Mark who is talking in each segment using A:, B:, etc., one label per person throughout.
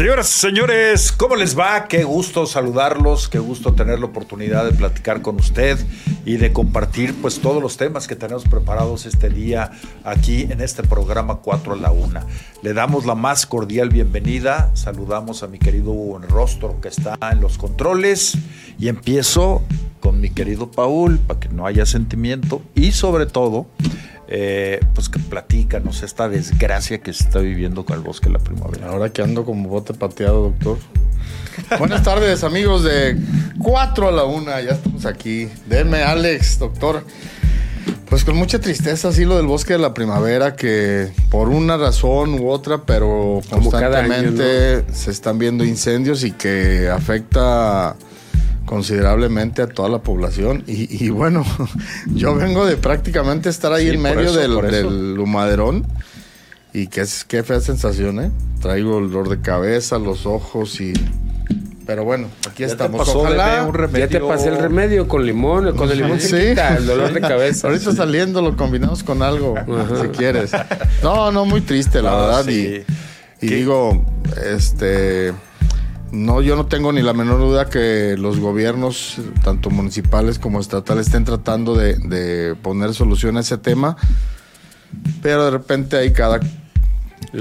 A: Señoras y señores, ¿cómo les va? Qué gusto saludarlos, qué gusto tener la oportunidad de platicar con usted y de compartir pues todos los temas que tenemos preparados este día aquí en este programa 4 a la 1. Le damos la más cordial bienvenida, saludamos a mi querido Hugo Rostro que está en los controles y empiezo con mi querido Paul para que no haya sentimiento y sobre todo eh, pues que platícanos esta desgracia que se está viviendo con el bosque de la primavera.
B: Ahora que ando como bote pateado, doctor. Buenas tardes, amigos de 4 a la 1. Ya estamos aquí. Denme, Alex, doctor. Pues con mucha tristeza, así lo del bosque de la primavera, que por una razón u otra, pero constantemente se están viendo incendios y que afecta considerablemente a toda la población. Y, bueno, yo vengo de prácticamente estar ahí en medio del, humaderón. Y qué, qué fea sensación, ¿eh? Traigo el dolor de cabeza, los ojos y... Pero bueno, aquí estamos.
C: Ojalá ya te pasé el remedio con limón, con el limón se quita el dolor de cabeza.
B: Ahorita saliendo lo combinamos con algo, si quieres. No, no, muy triste, la verdad. Y, y digo, este no, yo no tengo ni la menor duda que los gobiernos, tanto municipales como estatales, estén tratando de, poner solución a ese tema. Pero de repente hay cada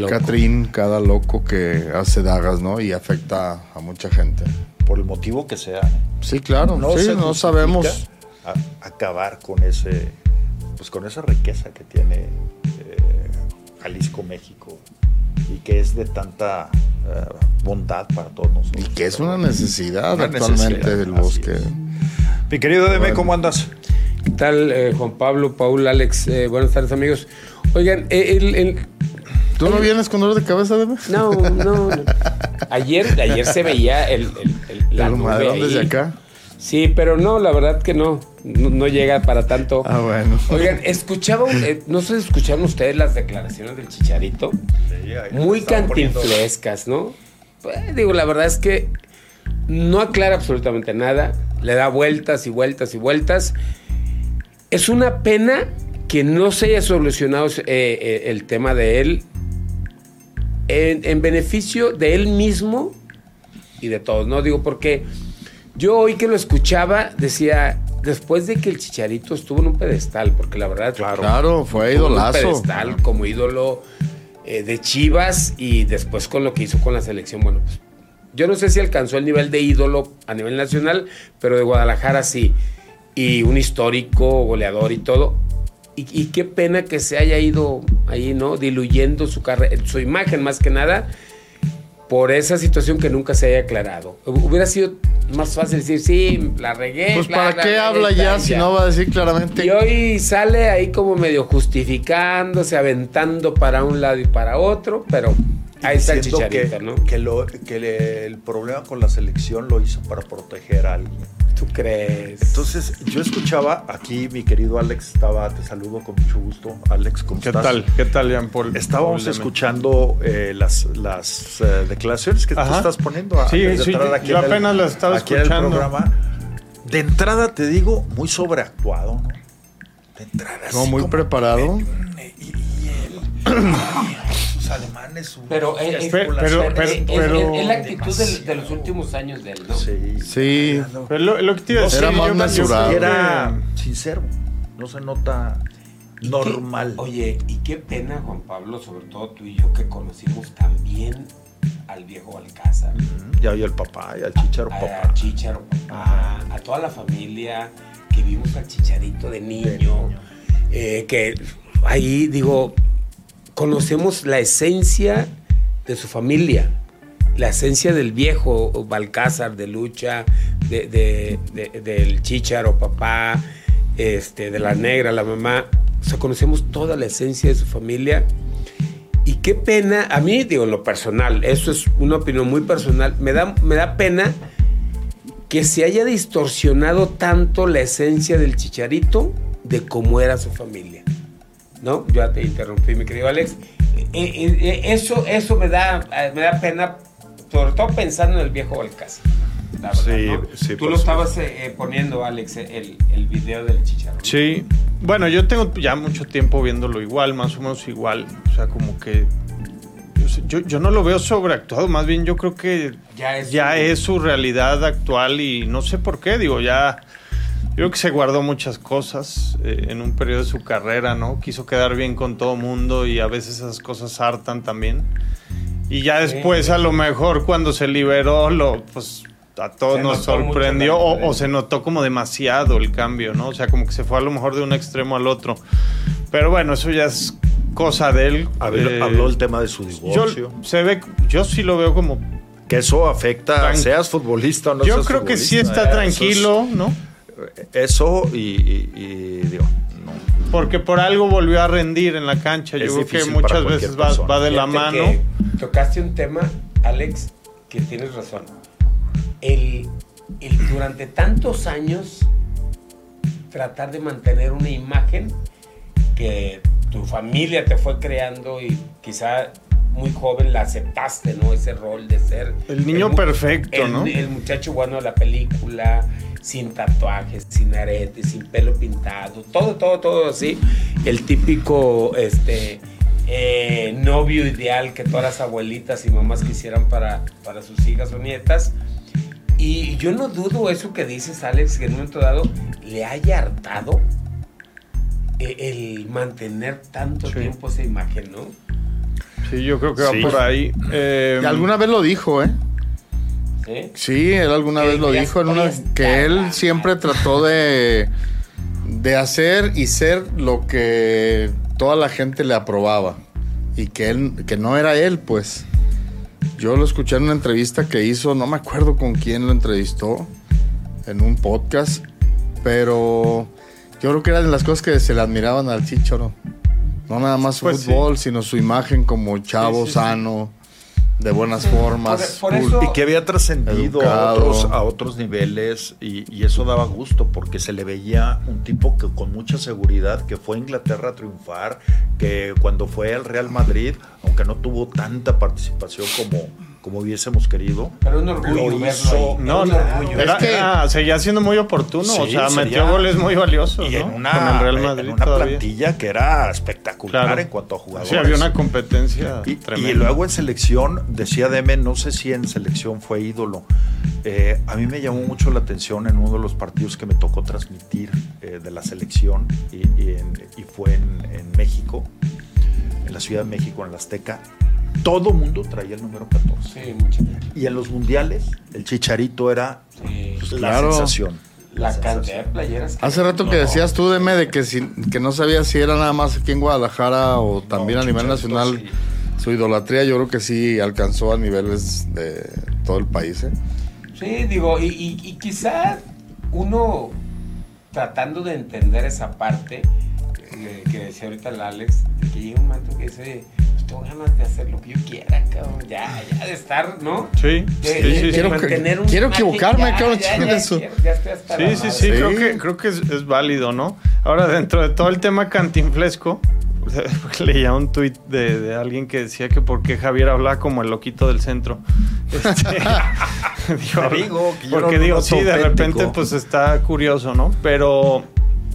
B: Catrín, cada loco que hace dagas, ¿no? Y afecta a mucha gente.
A: Por el motivo que sea.
B: Sí, claro. No, sí, no sabemos.
A: acabar con ese, pues con esa riqueza que tiene eh, Jalisco, México, y que es de tanta eh, bondad para todos nosotros.
B: Y que es una necesidad actualmente del bosque.
A: Mi querido Deme, ¿cómo andas?
C: ¿Qué tal, eh, Juan Pablo, Paul, Alex? Eh, buenas tardes, amigos. Oigan, el,
B: ¿Tú no vienes con dolor de cabeza, Deme?
C: No, no. Ayer, ayer se veía el,
B: el, la nube desde acá.
C: Sí, pero no, la verdad que no. No, llega para tanto.
B: Ah, bueno.
C: Oigan, escuchaba, eh, no sé si escucharon ustedes las declaraciones del Chicharito. Sí, Muy cantinflescas, ¿no? Pues, digo, la verdad es que no aclara absolutamente nada. Le da vueltas y vueltas y vueltas. Es una pena que no se haya solucionado eh, eh, el tema de él en, beneficio de él mismo y de todos, ¿no? Digo, porque yo hoy que lo escuchaba decía, después de que el Chicharito estuvo en un pedestal, porque la verdad...
B: Claro, fue idolazo.
C: Un pedestal como ídolo eh, de Chivas y después con lo que hizo con la selección, bueno, pues yo no sé si alcanzó el nivel de ídolo a nivel nacional, pero de Guadalajara sí. Y un histórico, goleador y todo. Y, qué pena que se haya ido ahí, ¿no? Diluyendo su, su imagen más que nada por esa situación que nunca se haya aclarado. Hubiera sido más fácil decir, sí, la regué.
B: Pues para qué habla ya si no va a decir claramente.
C: Y hoy sale ahí como medio justificándose, aventando para un lado y para otro, pero ahí está el chicharito, ¿no?
A: Que, lo, que el problema con la selección lo hizo para proteger a alguien.
C: ¿Tú crees?
A: Entonces, yo escuchaba aquí, mi querido Alex estaba, te saludo con mucho gusto. Alex, ¿cómo
B: ¿Qué
A: estás?
B: tal? ¿Qué tal, Jean Paul?
A: Estábamos escuchando eh, las, las eh, declaraciones que tú estás poniendo.
B: A, sí, sí, aquí yo apenas las estaba escuchando. el programa.
A: De entrada te digo, muy sobreactuado, ¿no? De entrada.
B: No, muy preparado.
A: Y, y él. alemanes.
C: Pero, eh, pero, pero, es, la actitud de, los últimos años de él, ¿no?
B: Sí. Sí.
A: Pero lo, que te iba a decir, era más natural. Era sincero. No se nota normal.
C: oye, y qué pena, Juan Pablo, sobre todo tú y yo que conocimos también al viejo Alcázar.
A: Ya y al papá, y al chicharo papá.
C: Al chicharo papá, a toda la familia que vimos al chicharito de niño. Eh, que ahí digo, conocemos la esencia de su familia, la esencia del viejo Balcázar, de Lucha, de, del Chicharo, papá, este, de la negra, la mamá. O sea, conocemos toda la esencia de su familia. Y qué pena, a mí, digo, en lo personal, eso es una opinión muy personal, me da, me da pena que se haya distorsionado tanto la esencia del chicharito de cómo era su familia. ¿No? Ya te interrumpí, mi querido Alex. Eh, eh, eh, eso, eso me da, me da pena, sobre todo pensando en el viejo Balcázar. Sí, sí, Tú lo estabas poniendo, Alex, el, el, video del chicharrón.
B: Sí. Bueno, yo tengo ya mucho tiempo viéndolo igual, más o menos igual. O sea, como que
D: yo, yo no lo veo sobreactuado, más bien yo creo que
C: Ya es
D: ya
C: su-
D: es su realidad actual y no sé por qué, digo, ya yo creo que se guardó muchas cosas eh, en un periodo de su carrera, ¿no? Quiso quedar bien con todo mundo y a veces esas cosas hartan también. Y ya después a lo mejor cuando se liberó, lo, pues a todos
C: Se
D: nos sorprendió o, o se notó como demasiado el cambio, ¿no? O sea, como que se fue a lo mejor de un extremo al otro. Pero bueno, eso ya es cosa de él.
A: Habló,
D: Eh,
A: habló el tema de su
D: yo,
A: divorcio.
D: se ve, yo sí lo veo como.
A: que eso afecta,
D: Tran-
A: seas futbolista o no
D: yo
A: seas
D: creo que sí está tranquilo, ¿no?
A: Eso y, y- y, digo, no.
D: Porque por algo volvió a rendir en la cancha. Yo creo que muchas veces va, de la mano.
C: tocaste un tema, Alex, que tienes razón. El, el durante tantos años tratar de mantener una imagen que tu familia te fue creando y quizá muy joven la aceptaste, ¿no? Ese rol de ser
D: El niño perfecto,
C: el-
D: ¿no?
C: El muchacho bueno de la película, sin tatuajes, sin aretes, sin pelo pintado, todo, todo, todo así. El típico este, eh, novio ideal que todas las abuelitas y mamás quisieran para, para sus hijas o nietas. Y yo no dudo eso que dices, Alex, que en un momento dado le haya hartado eh, el mantener tanto
D: Sí.
C: tiempo esa imagen, ¿no?
D: Sí, yo creo que va
A: Sí.
D: por ahí. Eh,
B: Y alguna vez lo dijo, ¿eh?
C: ¿Sí?
B: Sí, él alguna vez lo dijo en una que él siempre trató de de hacer y ser lo que toda la gente le aprobaba y que él que no era él, pues. Yo lo escuché en una entrevista que hizo, no me acuerdo con quién lo entrevistó en un podcast, pero yo creo que era de las cosas que se le admiraban al Chicharo. No nada más su
D: Pues sí.
B: fútbol, sino su imagen como chavo
D: Sí, sí, sí.
B: sano, de buenas formas.
C: Por- por
B: cool.
C: eso-
A: Y que había trascendido a otros, a otros niveles y, y eso daba gusto porque se le veía un tipo que con mucha seguridad que fue a Inglaterra a triunfar, que cuando fue al Real Madrid, aunque no tuvo tanta participación como, como hubiésemos querido,
C: Pero un orgullo
A: Lo hizo-
D: no,
C: Un
D: no,
C: orgullo.
D: era,
B: Es que-
D: era- seguía siendo muy oportuno. o
A: Sí,
D: sea,
A: sería-
D: metió goles muy valiosos.
A: y
D: ¿no?
A: en una,
D: Con el Real
A: en
D: Madrid
A: una
D: todavía.
A: plantilla que era espectacular
D: Claro.
A: en cuanto a jugadores.
D: Sí, había una competencia
A: Y,
D: tremenda.
A: y luego en selección, decía Deme, no sé si en selección fue ídolo. Eh, a mí me llamó mucho la atención en uno de los partidos que me tocó transmitir eh, de la selección y, y en- y fue en, en México, en la Ciudad de México, en la Azteca. Todo mundo traía el número 14.
C: Sí, mucha gente.
A: Y en los mundiales, el Chicharito era
C: Sí.
A: pues,
B: Claro.
A: la sensación.
C: La cantidad de playeras. que-
B: Hace rato que decías tú, Deme, de que, si- que no sabías si era nada más aquí en Guadalajara o también
A: No,
B: a nivel nacional.
A: sí.
B: Su idolatría yo creo que sí alcanzó a niveles de todo el país. ¿eh?
C: Sí, digo, y, y- y quizá uno tratando de entender esa parte eh, que decía ahorita el Alex, de que llega un momento que dice, tengo ganas de hacer lo que yo quiera, cabrón, ya, ya de estar, ¿no?
D: Sí,
C: De-
D: sí,
C: de-
D: sí,
C: de
D: sí.
B: Quiero que-
C: mantener un
B: quiero equivocarme,
C: ya,
B: cabrón,
C: ya,
B: eso.
C: quiero, ya estoy hasta la
D: Sí, sí, sí,
B: Sí.
D: creo que, creo que es, es válido, ¿no? Ahora, dentro de todo el tema cantinflesco, leía un tuit de, de alguien que decía que por qué Javier hablaba como el loquito del centro. Este, digo,
A: digo que yo
D: porque
A: no
D: digo, sí, de repente pues está curioso, ¿no? Pero,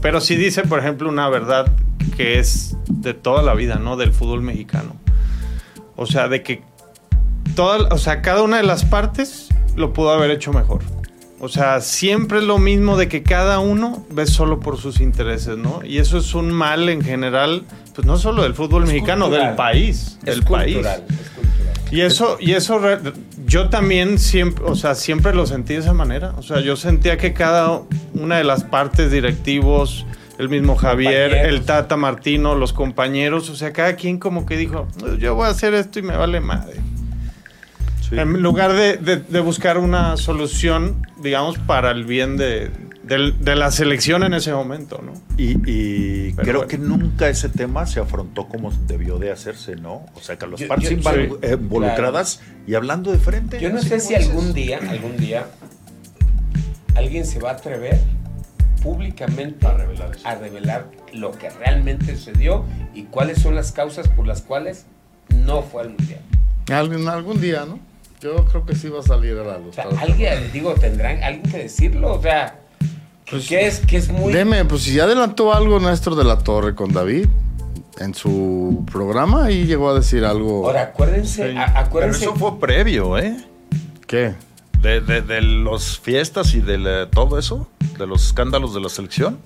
D: pero sí dice, por ejemplo, una verdad que es de toda la vida, ¿no? Del fútbol mexicano. O sea, de que toda, o sea, cada una de las partes lo pudo haber hecho mejor. O sea, siempre es lo mismo de que cada uno ve solo por sus intereses, ¿no? Y eso es un mal en general, pues no solo del fútbol
C: Es
D: mexicano,
C: cultural.
D: del país,
C: Es
D: del país.
C: cultural, es cultural.
D: Y eso, y eso re- yo también siempre, o sea, siempre lo sentí de esa manera. O sea, yo sentía que cada una de las partes directivos, el mismo Javier,
C: Compañeros.
D: el Tata Martino, los compañeros, o sea, cada quien como que dijo, yo voy a hacer esto y me vale madre.
A: Sí.
D: En lugar de, de- de buscar una solución, digamos, para el bien de, de la selección en ese momento, ¿no?
A: Y, creo
D: bueno.
A: que nunca ese tema se afrontó como debió de hacerse, ¿no? O sea, que
C: Yo-
A: partes
D: sí.
A: eh, involucradas y hablando de frente.
C: Yo no sé si algún día, algún día, alguien se va a atrever públicamente
A: A revelar
C: a revelar lo que realmente sucedió y cuáles son las causas por las cuales no fue al mundial.
B: Algún, algún día, ¿no? Yo creo que sí va a salir a la luz.
C: O sea, alguien, digo, tendrán alguien que decirlo, o sea, que es, que es muy...
B: Deme, pues si ya adelantó algo Néstor de la Torre con David, en su programa y llegó a decir algo.
C: Ahora, acuérdense,
D: Sí.
C: a-
A: Pero
C: acuérdense.
A: eso fue previo, ¿eh?
B: ¿Qué?
A: De, de, de los fiestas y de la- todo eso, de los escándalos de la selección.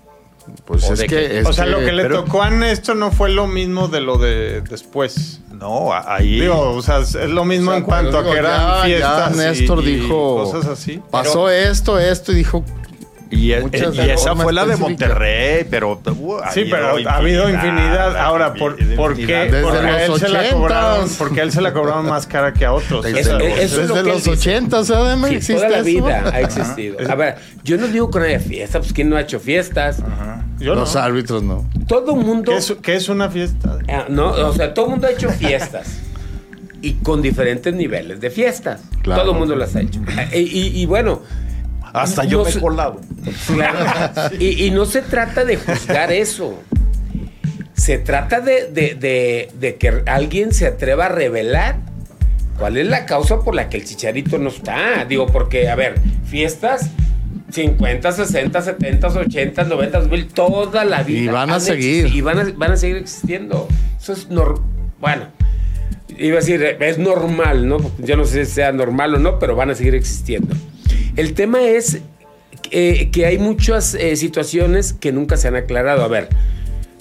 B: Pues
A: ¿O
B: es que.
A: qué?
B: es
D: o sea,
B: que-
D: lo que le
A: pero-
D: tocó a Néstor no fue lo mismo de lo de después.
A: No, ahí.
D: Digo, o sea, es lo mismo
B: O sea,
D: en cuanto
B: pero
D: a que
B: digo,
D: eran
B: ya-
D: fiestas.
B: ya
D: y-
B: Néstor
D: y
B: dijo-
D: Cosas así.
B: Pasó esto, esto y dijo.
A: Y, e- y esa fue la de. Monterrey, pero. uh, ha
D: Sí, pero ha habido infinidad. Ahora, ¿por, por qué?
B: Desde
D: Porque a él
B: los
D: se la
B: 80s.
D: cobraron, porque él se la cobraron más cara que a otros.
B: Desde,
C: Eso-
B: los-
C: eso es lo
B: desde
C: que él
B: los
C: dice.
B: 80, ¿sabes?
C: Sí,
B: existe
C: toda la
B: eso?
C: vida ha existido. A ver, yo no digo que no haya fiesta, pues ¿quién no ha hecho fiestas?
D: Yo
B: Los
D: no.
B: árbitros no.
C: Todo mundo.
D: ¿Qué es, qué es una fiesta?
C: Ah, No, o sea, todo el mundo ha hecho fiestas. y con diferentes niveles de fiestas.
B: Claro.
C: Todo el mundo las ha hecho. Y, y- y bueno.
A: Hasta yo
C: no
A: me he colado.
C: Claro. y, y no se trata de juzgar eso. Se trata de, de- de- de que alguien se atreva a revelar cuál es la causa por la que el chicharito no está. Digo, porque, a ver, fiestas 50, 60, 70, 80, 90, 2000, toda la vida.
B: Y van a seguir.
C: Y van a, van a seguir existiendo. Eso es normal. Bueno, iba a decir, es normal, ¿no? Yo no sé si sea normal o no, pero van a seguir existiendo. El tema es eh, que hay muchas eh, situaciones que nunca se han aclarado. A ver,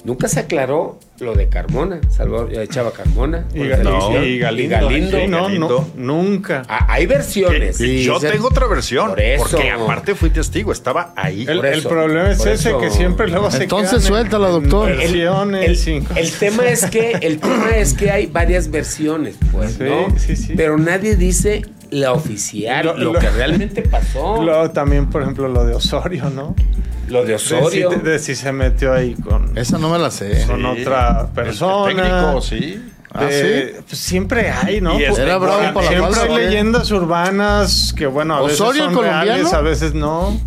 C: nunca se aclaró lo de Carmona, Salvador Chava Carmona.
D: Y, Ga- y Galindo.
C: y Galindo.
D: Sí, no,
A: Galindo.
D: no, nunca.
C: Ah, hay versiones.
A: Y yo
B: se-
A: tengo otra versión.
C: Por eso.
A: Porque aparte fui testigo, estaba ahí.
D: El, problema es
C: por
D: ese
C: eso.
D: que siempre luego se
B: Entonces
D: quedan en-
B: suéltala,
D: en
B: doctor.
C: El-
D: Versiones,
C: el, tema es que el tema es que hay varias versiones, pues,
D: Sí,
C: ¿no?
D: sí, sí.
C: Pero nadie dice la oficial,
D: Lo-
C: lo,
D: lo-
C: que realmente pasó.
D: Luego también, por ejemplo, lo de Osorio, ¿no?
C: Lo de
D: De
C: Osorio.
D: de si se metió ahí con,
B: Esa no me la sé.
D: con
A: Sí.
D: otra
A: El
D: persona.
A: técnico, sí.
B: Ah,
D: de- pues siempre hay, ¿no?
A: Y
D: Pues,
A: este
B: Era bravo para la
D: siempre hay leyendas urbanas que, bueno, a veces
B: ¿Osorio, el
D: son reales, a veces no.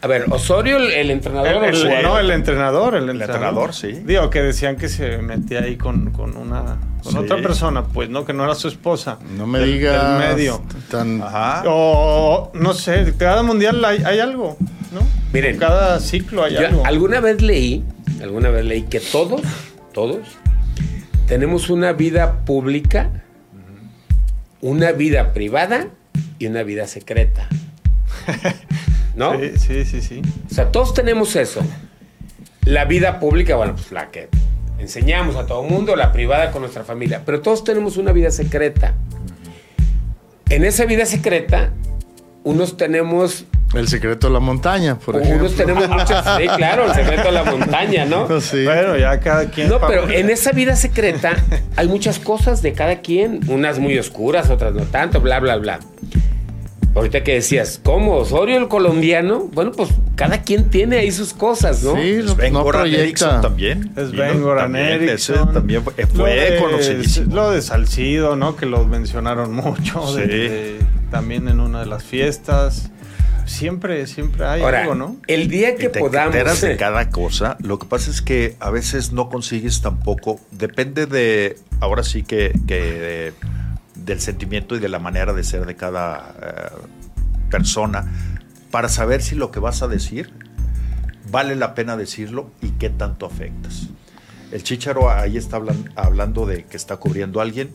C: A ver, Osorio, el, el entrenador
D: El-
C: o el
D: no, el entrenador, el entrenador.
A: entrenador, sí.
D: Digo, que decían que se metía ahí con, con una con
A: Sí.
D: otra persona, pues, ¿no? Que no era su esposa.
B: No me
D: Del-
B: digas.
D: Del medio.
B: Tan...
A: Ajá.
D: O, no sé, cada mundial hay, hay algo, ¿no?
C: Miren,
D: cada ciclo hay
C: Yo
D: algo.
C: alguna vez leí, alguna vez leí que todos, todos, tenemos una vida pública, una vida privada y una vida secreta. ¿No?
D: Sí, sí, sí, sí.
C: O sea, todos tenemos eso. La vida pública, bueno, pues la que enseñamos a todo el mundo, la privada con nuestra familia, pero todos tenemos una vida secreta. En esa vida secreta, unos tenemos
B: El secreto de la montaña, por ejemplo.
C: unos tenemos muchas, sí, claro, el secreto de la montaña, ¿no?
B: Sí.
D: Bueno, ya cada quien.
C: No, pero en esa vida secreta hay muchas cosas de cada quien, unas muy oscuras, otras no tanto, bla, bla, bla. Ahorita que decías, ¿cómo? ¿Osorio el colombiano? Bueno, pues cada quien tiene ahí sus cosas, ¿no?
B: Sí,
A: Sven
B: no
A: Goran. Eriksson también.
D: Ben Goran
A: también, ese
D: Eriksson.
A: también fue,
D: Lo
A: fue
D: de-
A: conocidísimo.
D: Lo de Salcido, ¿no? Que lo mencionaron mucho.
A: Sí.
D: de- también en una de las fiestas. Siempre, siempre hay
C: Ahora,
D: algo, ¿no?
C: el día
A: Y
C: que
A: te
C: podamos...
A: enteras de cada cosa. Lo que pasa es que a veces no consigues tampoco. Depende de. Ahora sí que. que, eh, del sentimiento y de la manera de ser de cada eh, persona. Para saber si lo que vas a decir vale la pena decirlo y qué tanto afectas. El chicharo ahí está hablan- hablando de que está cubriendo a alguien.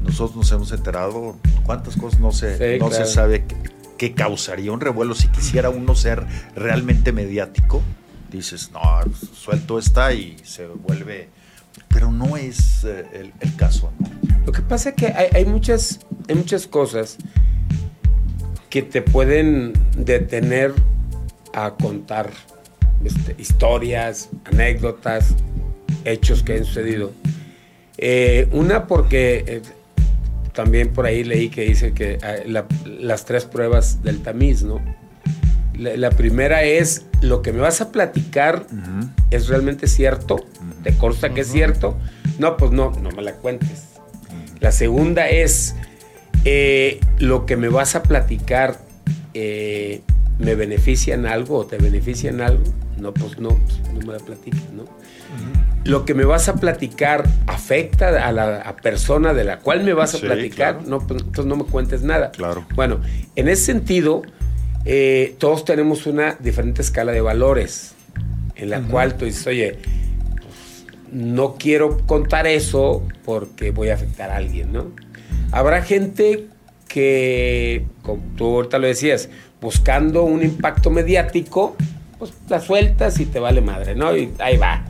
A: Nosotros nos hemos enterado cuántas cosas no se,
C: Sí,
A: no
C: claro.
A: se sabe que, que causaría un revuelo si quisiera uno ser realmente mediático. Dices, no, suelto esta y se vuelve. Pero no es eh, el, caso.
C: Lo que pasa es que hay, muchas, hay muchas cosas que te pueden detener a contar este, historias, anécdotas, hechos que han sucedido. Eh, una porque eh, también por ahí leí que dice que la- las tres pruebas del tamiz, ¿no? La, la primera es lo que me vas a platicar es realmente cierto, te consta que es cierto. No, pues no, no me la cuentes. La segunda es eh, lo que me vas a platicar eh, me beneficia en algo o te beneficia en algo. No, pues no, pues no me la platiques, ¿no? Lo que me vas a platicar afecta a la a persona de la cual me vas a
A: Sí,
C: platicar.
A: claro.
C: No, pues entonces no me cuentes nada.
A: Claro.
C: Bueno, en ese sentido, eh, todos tenemos una diferente escala de valores en la cual tú dices, oye, no quiero contar eso porque voy a afectar a alguien, ¿no? Habrá gente que, como tú ahorita lo decías, buscando un impacto mediático, pues la sueltas y te vale madre, ¿no? Y ahí va.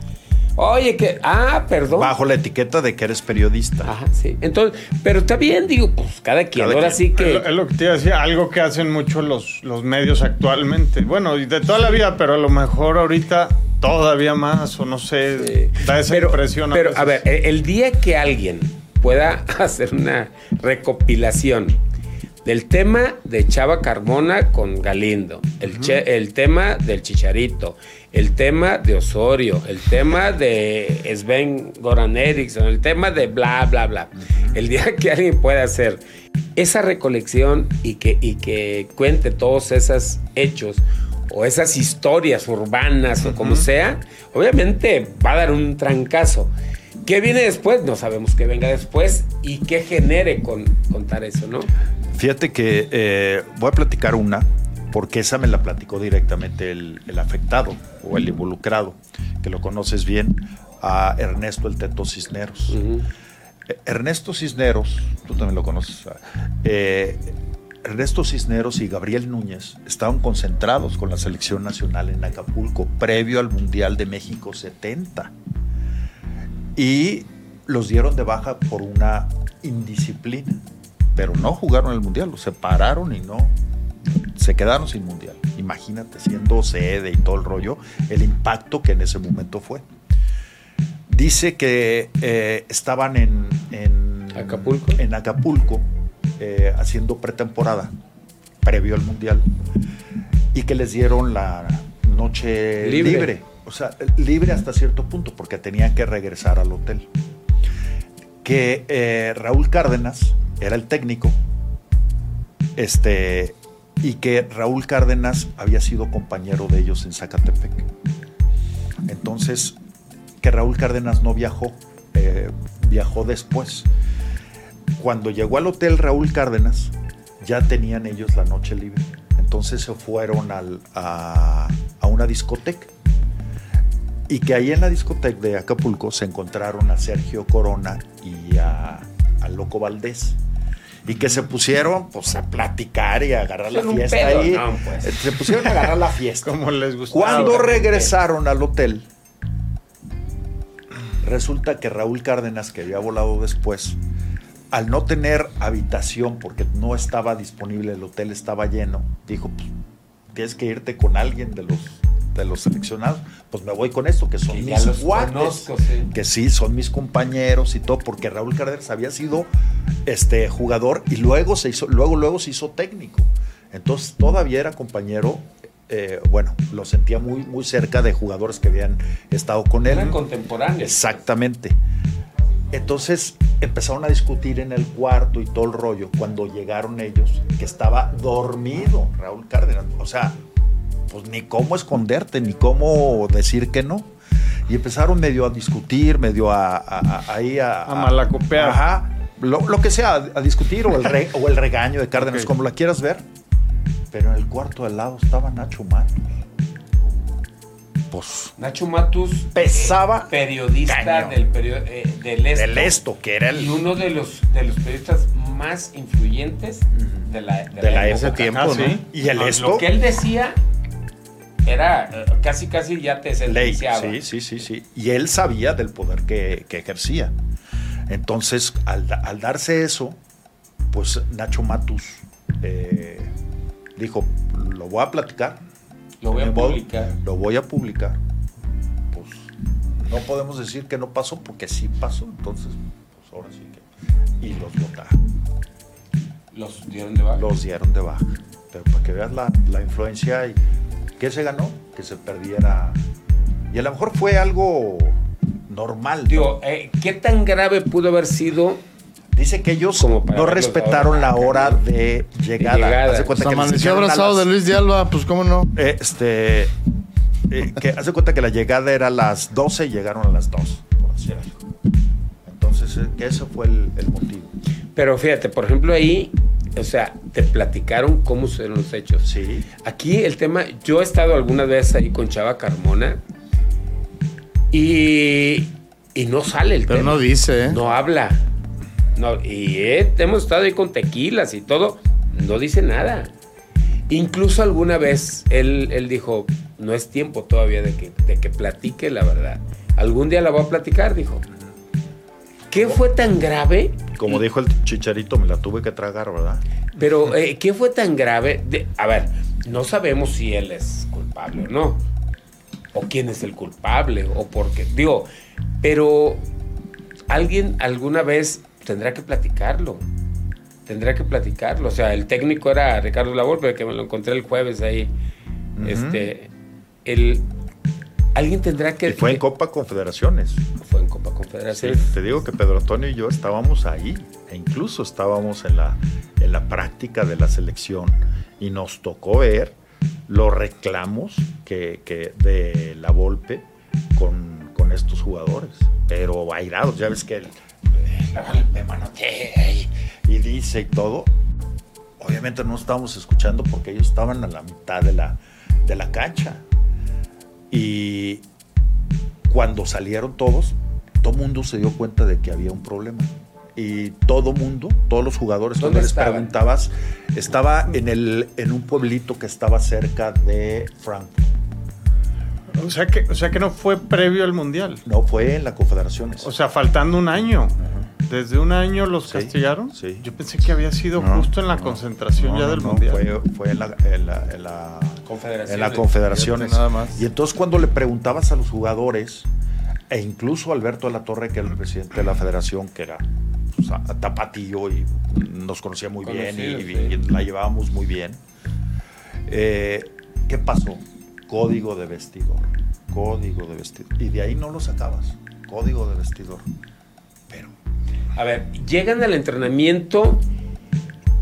C: Oye, que. Ah, perdón.
A: Bajo la etiqueta de que eres periodista.
C: Ajá, sí. Entonces, pero está bien, digo, pues cada quien.
A: Cada
C: Ahora
A: quien.
C: sí
D: Es
C: que.
D: lo, es lo que te iba a decir, algo que hacen mucho los, los medios actualmente. Bueno, y de toda la vida, pero a lo mejor ahorita todavía más, o no sé,
C: Sí.
D: da esa
C: pero,
D: impresión.
C: Pero,
D: veces.
C: a ver, el día que alguien pueda hacer una recopilación del tema de Chava Carmona con Galindo, el, che- el tema del Chicharito, el tema de Osorio, el tema de Sven Goran Eriksson, el tema de bla, bla, bla. El día que alguien pueda hacer esa recolección y que, y que cuente todos esos hechos o esas historias urbanas o como sea, obviamente va a dar un trancazo. ¿Qué viene después? No sabemos qué venga después y qué genere con contar eso, ¿no?
A: Fíjate que eh, voy a platicar una, porque esa me la platicó directamente el, el afectado o el involucrado, que lo conoces bien, a Ernesto el Teto Cisneros. Eh, Ernesto Cisneros, tú también lo conoces, eh, Ernesto Cisneros y Gabriel Núñez estaban concentrados con la selección nacional en Acapulco previo al Mundial de México 70 y los dieron de baja por una indisciplina, pero no jugaron el Mundial, los separaron y no, se quedaron sin Mundial. Imagínate, siendo sede y todo el rollo, el impacto que en ese momento fue. Dice que eh, estaban en, en
C: ¿Acapulco?
A: En Acapulco, eh, haciendo pretemporada, previo al Mundial, y que les dieron la noche
C: Libre.
A: libre. O sea, libre hasta cierto punto, porque tenían que regresar al hotel. Que eh, Raúl Cárdenas era el técnico, este, y que Raúl Cárdenas había sido compañero de ellos en Zacatepec. Entonces, que Raúl Cárdenas no viajó, eh, viajó después. Cuando llegó al hotel Raúl Cárdenas, ya tenían ellos la noche libre. Entonces se fueron al- a una discoteca. Y que ahí en la discoteca de Acapulco se encontraron a Sergio Corona y a, a Loco Valdés. Y que se pusieron pues a platicar y a agarrar la
C: Son
A: fiesta
C: pedo,
A: ahí.
C: no, pues.
A: Eh, Se pusieron a agarrar la fiesta.
D: Como les gustaba.
A: Cuando regresaron al hotel, resulta que Raúl Cárdenas, que había volado después, al no tener habitación porque no estaba disponible, el hotel estaba lleno, dijo, pues, tienes que irte con alguien de los, de los seleccionados. Pues me voy con esto, que son
C: Que
A: mis
C: conozco, sí.
A: que sí, son mis compañeros y todo, porque Raúl Cárdenas había sido este, jugador y luego se hizo, luego, luego se hizo técnico. Entonces todavía era compañero, eh, bueno, lo sentía muy, muy cerca de jugadores que habían estado con él.
C: Eran contemporáneos.
A: Exactamente. Entonces empezaron a discutir en el cuarto y todo el rollo cuando llegaron ellos, que estaba dormido Raúl Cárdenas. O sea, pues ni cómo esconderte, ni cómo decir que no. Y empezaron medio a discutir, medio a, a- a- ahí a,
D: A malacopear.
A: Ajá. Lo, lo que sea, a discutir o el, re- o el regaño de Cárdenas,
D: Ok.
A: como la quieras ver. Pero en el cuarto al lado estaba Nacho Matos. Pues
C: Nacho Matus,
A: pesaba
C: periodista
A: Cañón.
C: del, eh, del Esto.
A: del esto, que era el
C: Y uno de los, de los periodistas más influyentes de la,
A: De la
B: ese
C: época.
B: tiempo,
D: Ah,
B: ¿no?
D: sí.
A: Y el
C: Lo-
A: esto.
C: Lo que él decía era eh, casi, casi ya te
A: ley.
C: sentenciaba.
A: Sí, sí, sí, sí. Y él sabía del poder que, que ejercía. Entonces, al, al darse eso, pues Nacho Matus eh, dijo, lo voy a platicar.
C: Lo voy a publicar.
A: Lo voy a publicar. Pues no podemos decir que no pasó porque sí pasó. Entonces, pues ahora sí que... Y los votaron.
C: Los dieron de baja.
A: Los dieron de baja. Pero para que veas la, la influencia y ¿qué se ganó? Que se perdiera. Y a lo mejor fue algo normal. ¿no?
C: Digo, eh, ¿qué tan grave pudo haber sido?
A: Dice que ellos
C: Como
A: no respetaron la hora de llegada.
C: llegada.
A: Haz de cuenta
B: Se
A: que les
B: amaneció abrazado
A: las-
B: de Luis de Alba, pues cómo no.
A: eh, Este. eh, que hace cuenta que la llegada era a las 12 y llegaron a las 2, por decir algo. Entonces, eh, que ese fue el, el motivo.
C: Pero fíjate, por ejemplo, ahí, o sea, te platicaron cómo sucedieron los hechos.
A: Sí.
C: Aquí el tema, yo he estado algunas veces ahí con Chava Carmona y y no sale el
B: Pero
C: tema.
B: no dice, ¿eh?
C: No habla. No, y eh, hemos estado ahí con tequilas y todo. No dice nada. Incluso alguna vez él, él dijo, no es tiempo todavía de que, de que platique la verdad. Algún día la voy a platicar, dijo. ¿Qué fue tan grave?
A: Como dijo el chicharito, me la tuve que tragar, ¿verdad?
C: Pero, eh, ¿qué fue tan grave? De- a ver, no sabemos si él es culpable o no. O quién es el culpable, o por qué. Digo, pero alguien alguna vez tendrá que platicarlo. Tendrá que platicarlo. O sea, el técnico era Ricardo Lavolpe, que me lo encontré el jueves ahí. Este. El, alguien tendrá que.
A: Y fue en Copa Confederaciones.
C: Fue en Copa
A: Sí,
C: Confederación.
A: te digo que Pedro Antonio y yo estábamos ahí, e incluso estábamos en la, en la práctica de la selección, y nos tocó ver los reclamos que, que de la Volpe con, con estos jugadores, pero airados, ya ves que el, la Volpe manotea y, y dice y todo. Obviamente no estábamos escuchando porque ellos estaban a la mitad de la, de la cancha. Y cuando salieron todos, todo mundo se dio cuenta de que había un problema. Y todo mundo, todos los jugadores,
C: ¿Dónde
A: cuando les
C: estaban?
A: preguntabas, estaba en, el, en un pueblito que estaba cerca de Frankfurt.
D: O sea, que, o sea que no fue previo al Mundial.
A: No, fue en la Confederaciones.
D: O sea, faltando un año. Desde un año los
A: Sí,
D: castigaron.
A: sí.
D: Yo pensé que había sido
A: No,
D: justo en la
A: no,
D: concentración
A: no,
D: ya del
A: no,
D: Mundial.
A: Fue, fue en la, en la- en la-
C: Confederación.
A: en la Confederaciones.
B: Nada más.
A: Y entonces cuando le preguntabas a los jugadores, e incluso a Alberto de la Torre, que era el presidente de la federación, que era pues, tapatillo y nos conocía muy bien y, la llevábamos muy bien. Eh, ¿Qué pasó? Código de vestidor. Código de vestidor. Y de ahí no lo sacabas. Código de vestidor.
C: A ver, llegan al entrenamiento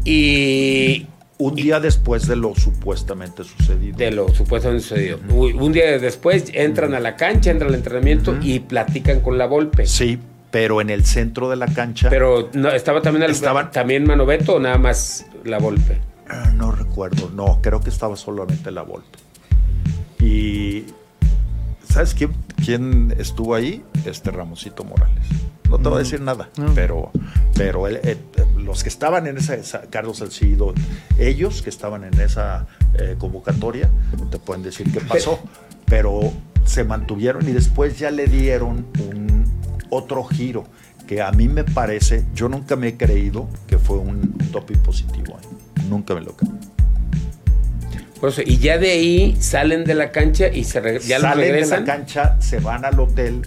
C: y
A: un día después de lo supuestamente sucedido.
C: de lo supuestamente sucedido. Un día después entran a la cancha, entran al entrenamiento y platican con la Volpe.
A: Sí, pero en el centro de la cancha.
C: Pero no, estaba también al-
A: Estaban-
C: también Manoveto o nada más la Volpe.
A: Ah, No recuerdo, no, creo que estaba solamente la Volpe. ¿Sabes quién, quién estuvo ahí? Este Ramosito Morales. No te voy a decir nada,
D: No.
A: pero, pero él, eh, los que estaban en esa, esa- Carlos Salcido, ellos que estaban en esa eh, convocatoria, te pueden decir qué pasó, pero se mantuvieron y después ya le dieron un otro giro que a mí me parece, yo nunca me he creído que fue un, un doping positivo. ¿eh? Nunca me lo creí.
C: Por eso, y ya de ahí salen de la cancha y se reg- ya los
A: Salen
C: regresan.
A: de la cancha, se van al hotel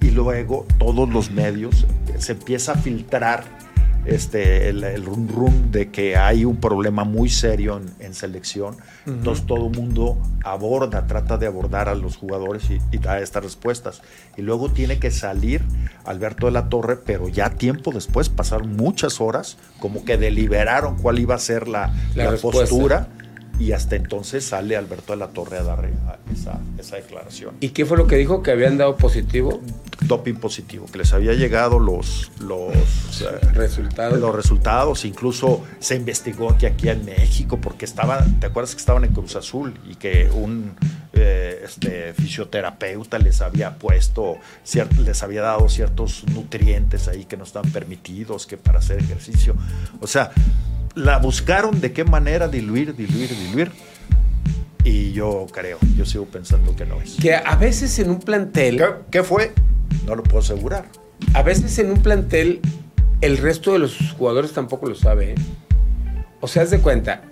A: y luego todos los medios se empieza a filtrar este, el, el rum rum de que hay un problema muy serio en, en selección. Entonces todo el mundo aborda, trata de abordar a los jugadores y, y da estas respuestas. Y luego tiene que salir Alberto de la Torre, pero ya tiempo después, pasaron muchas horas, como que deliberaron cuál iba a ser la,
C: La
A: postura. Y hasta entonces sale Alberto de la Torre a dar esa, esa declaración.
C: ¿Y qué fue lo que dijo? ¿Que habían dado positivo?
A: Doping positivo, que les había llegado los, los, eh,
C: Resultados.
A: los resultados. Incluso se investigó que aquí en México, porque estaban, ¿te acuerdas que estaban en Cruz Azul? Y que un eh, este, fisioterapeuta les había puesto, cier- les había dado ciertos nutrientes ahí que no están permitidos, que para hacer ejercicio. O sea, la buscaron de qué manera diluir, diluir, diluir. Y yo creo, yo sigo pensando que no es.
C: Que a veces en un plantel,
A: ¿Qué, qué fue? No lo puedo asegurar.
C: a veces en un plantel, el resto de los jugadores tampoco lo sabe. ¿eh? O sea, haz de cuenta,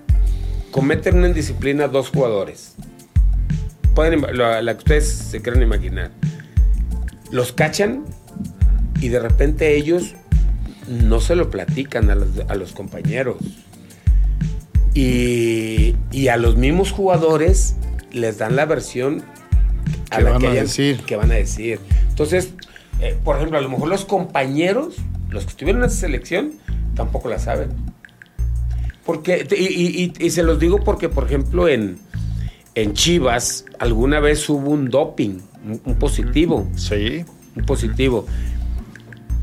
C: cometen una indisciplina dos jugadores. Pueden, la, la que ustedes se quieran imaginar. Los cachan y de repente ellos no se lo platican a los, a los compañeros. Y, y a los mismos jugadores les dan la versión
B: ¿Qué van a decir?
C: que van a decir. Entonces, eh, por ejemplo, a lo mejor los compañeros, los que estuvieron en esa selección, tampoco la saben. Porque, y, y- y- y se los digo porque, por ejemplo, en, en Chivas alguna vez hubo un doping, un, un positivo,
A: Sí.
C: un positivo.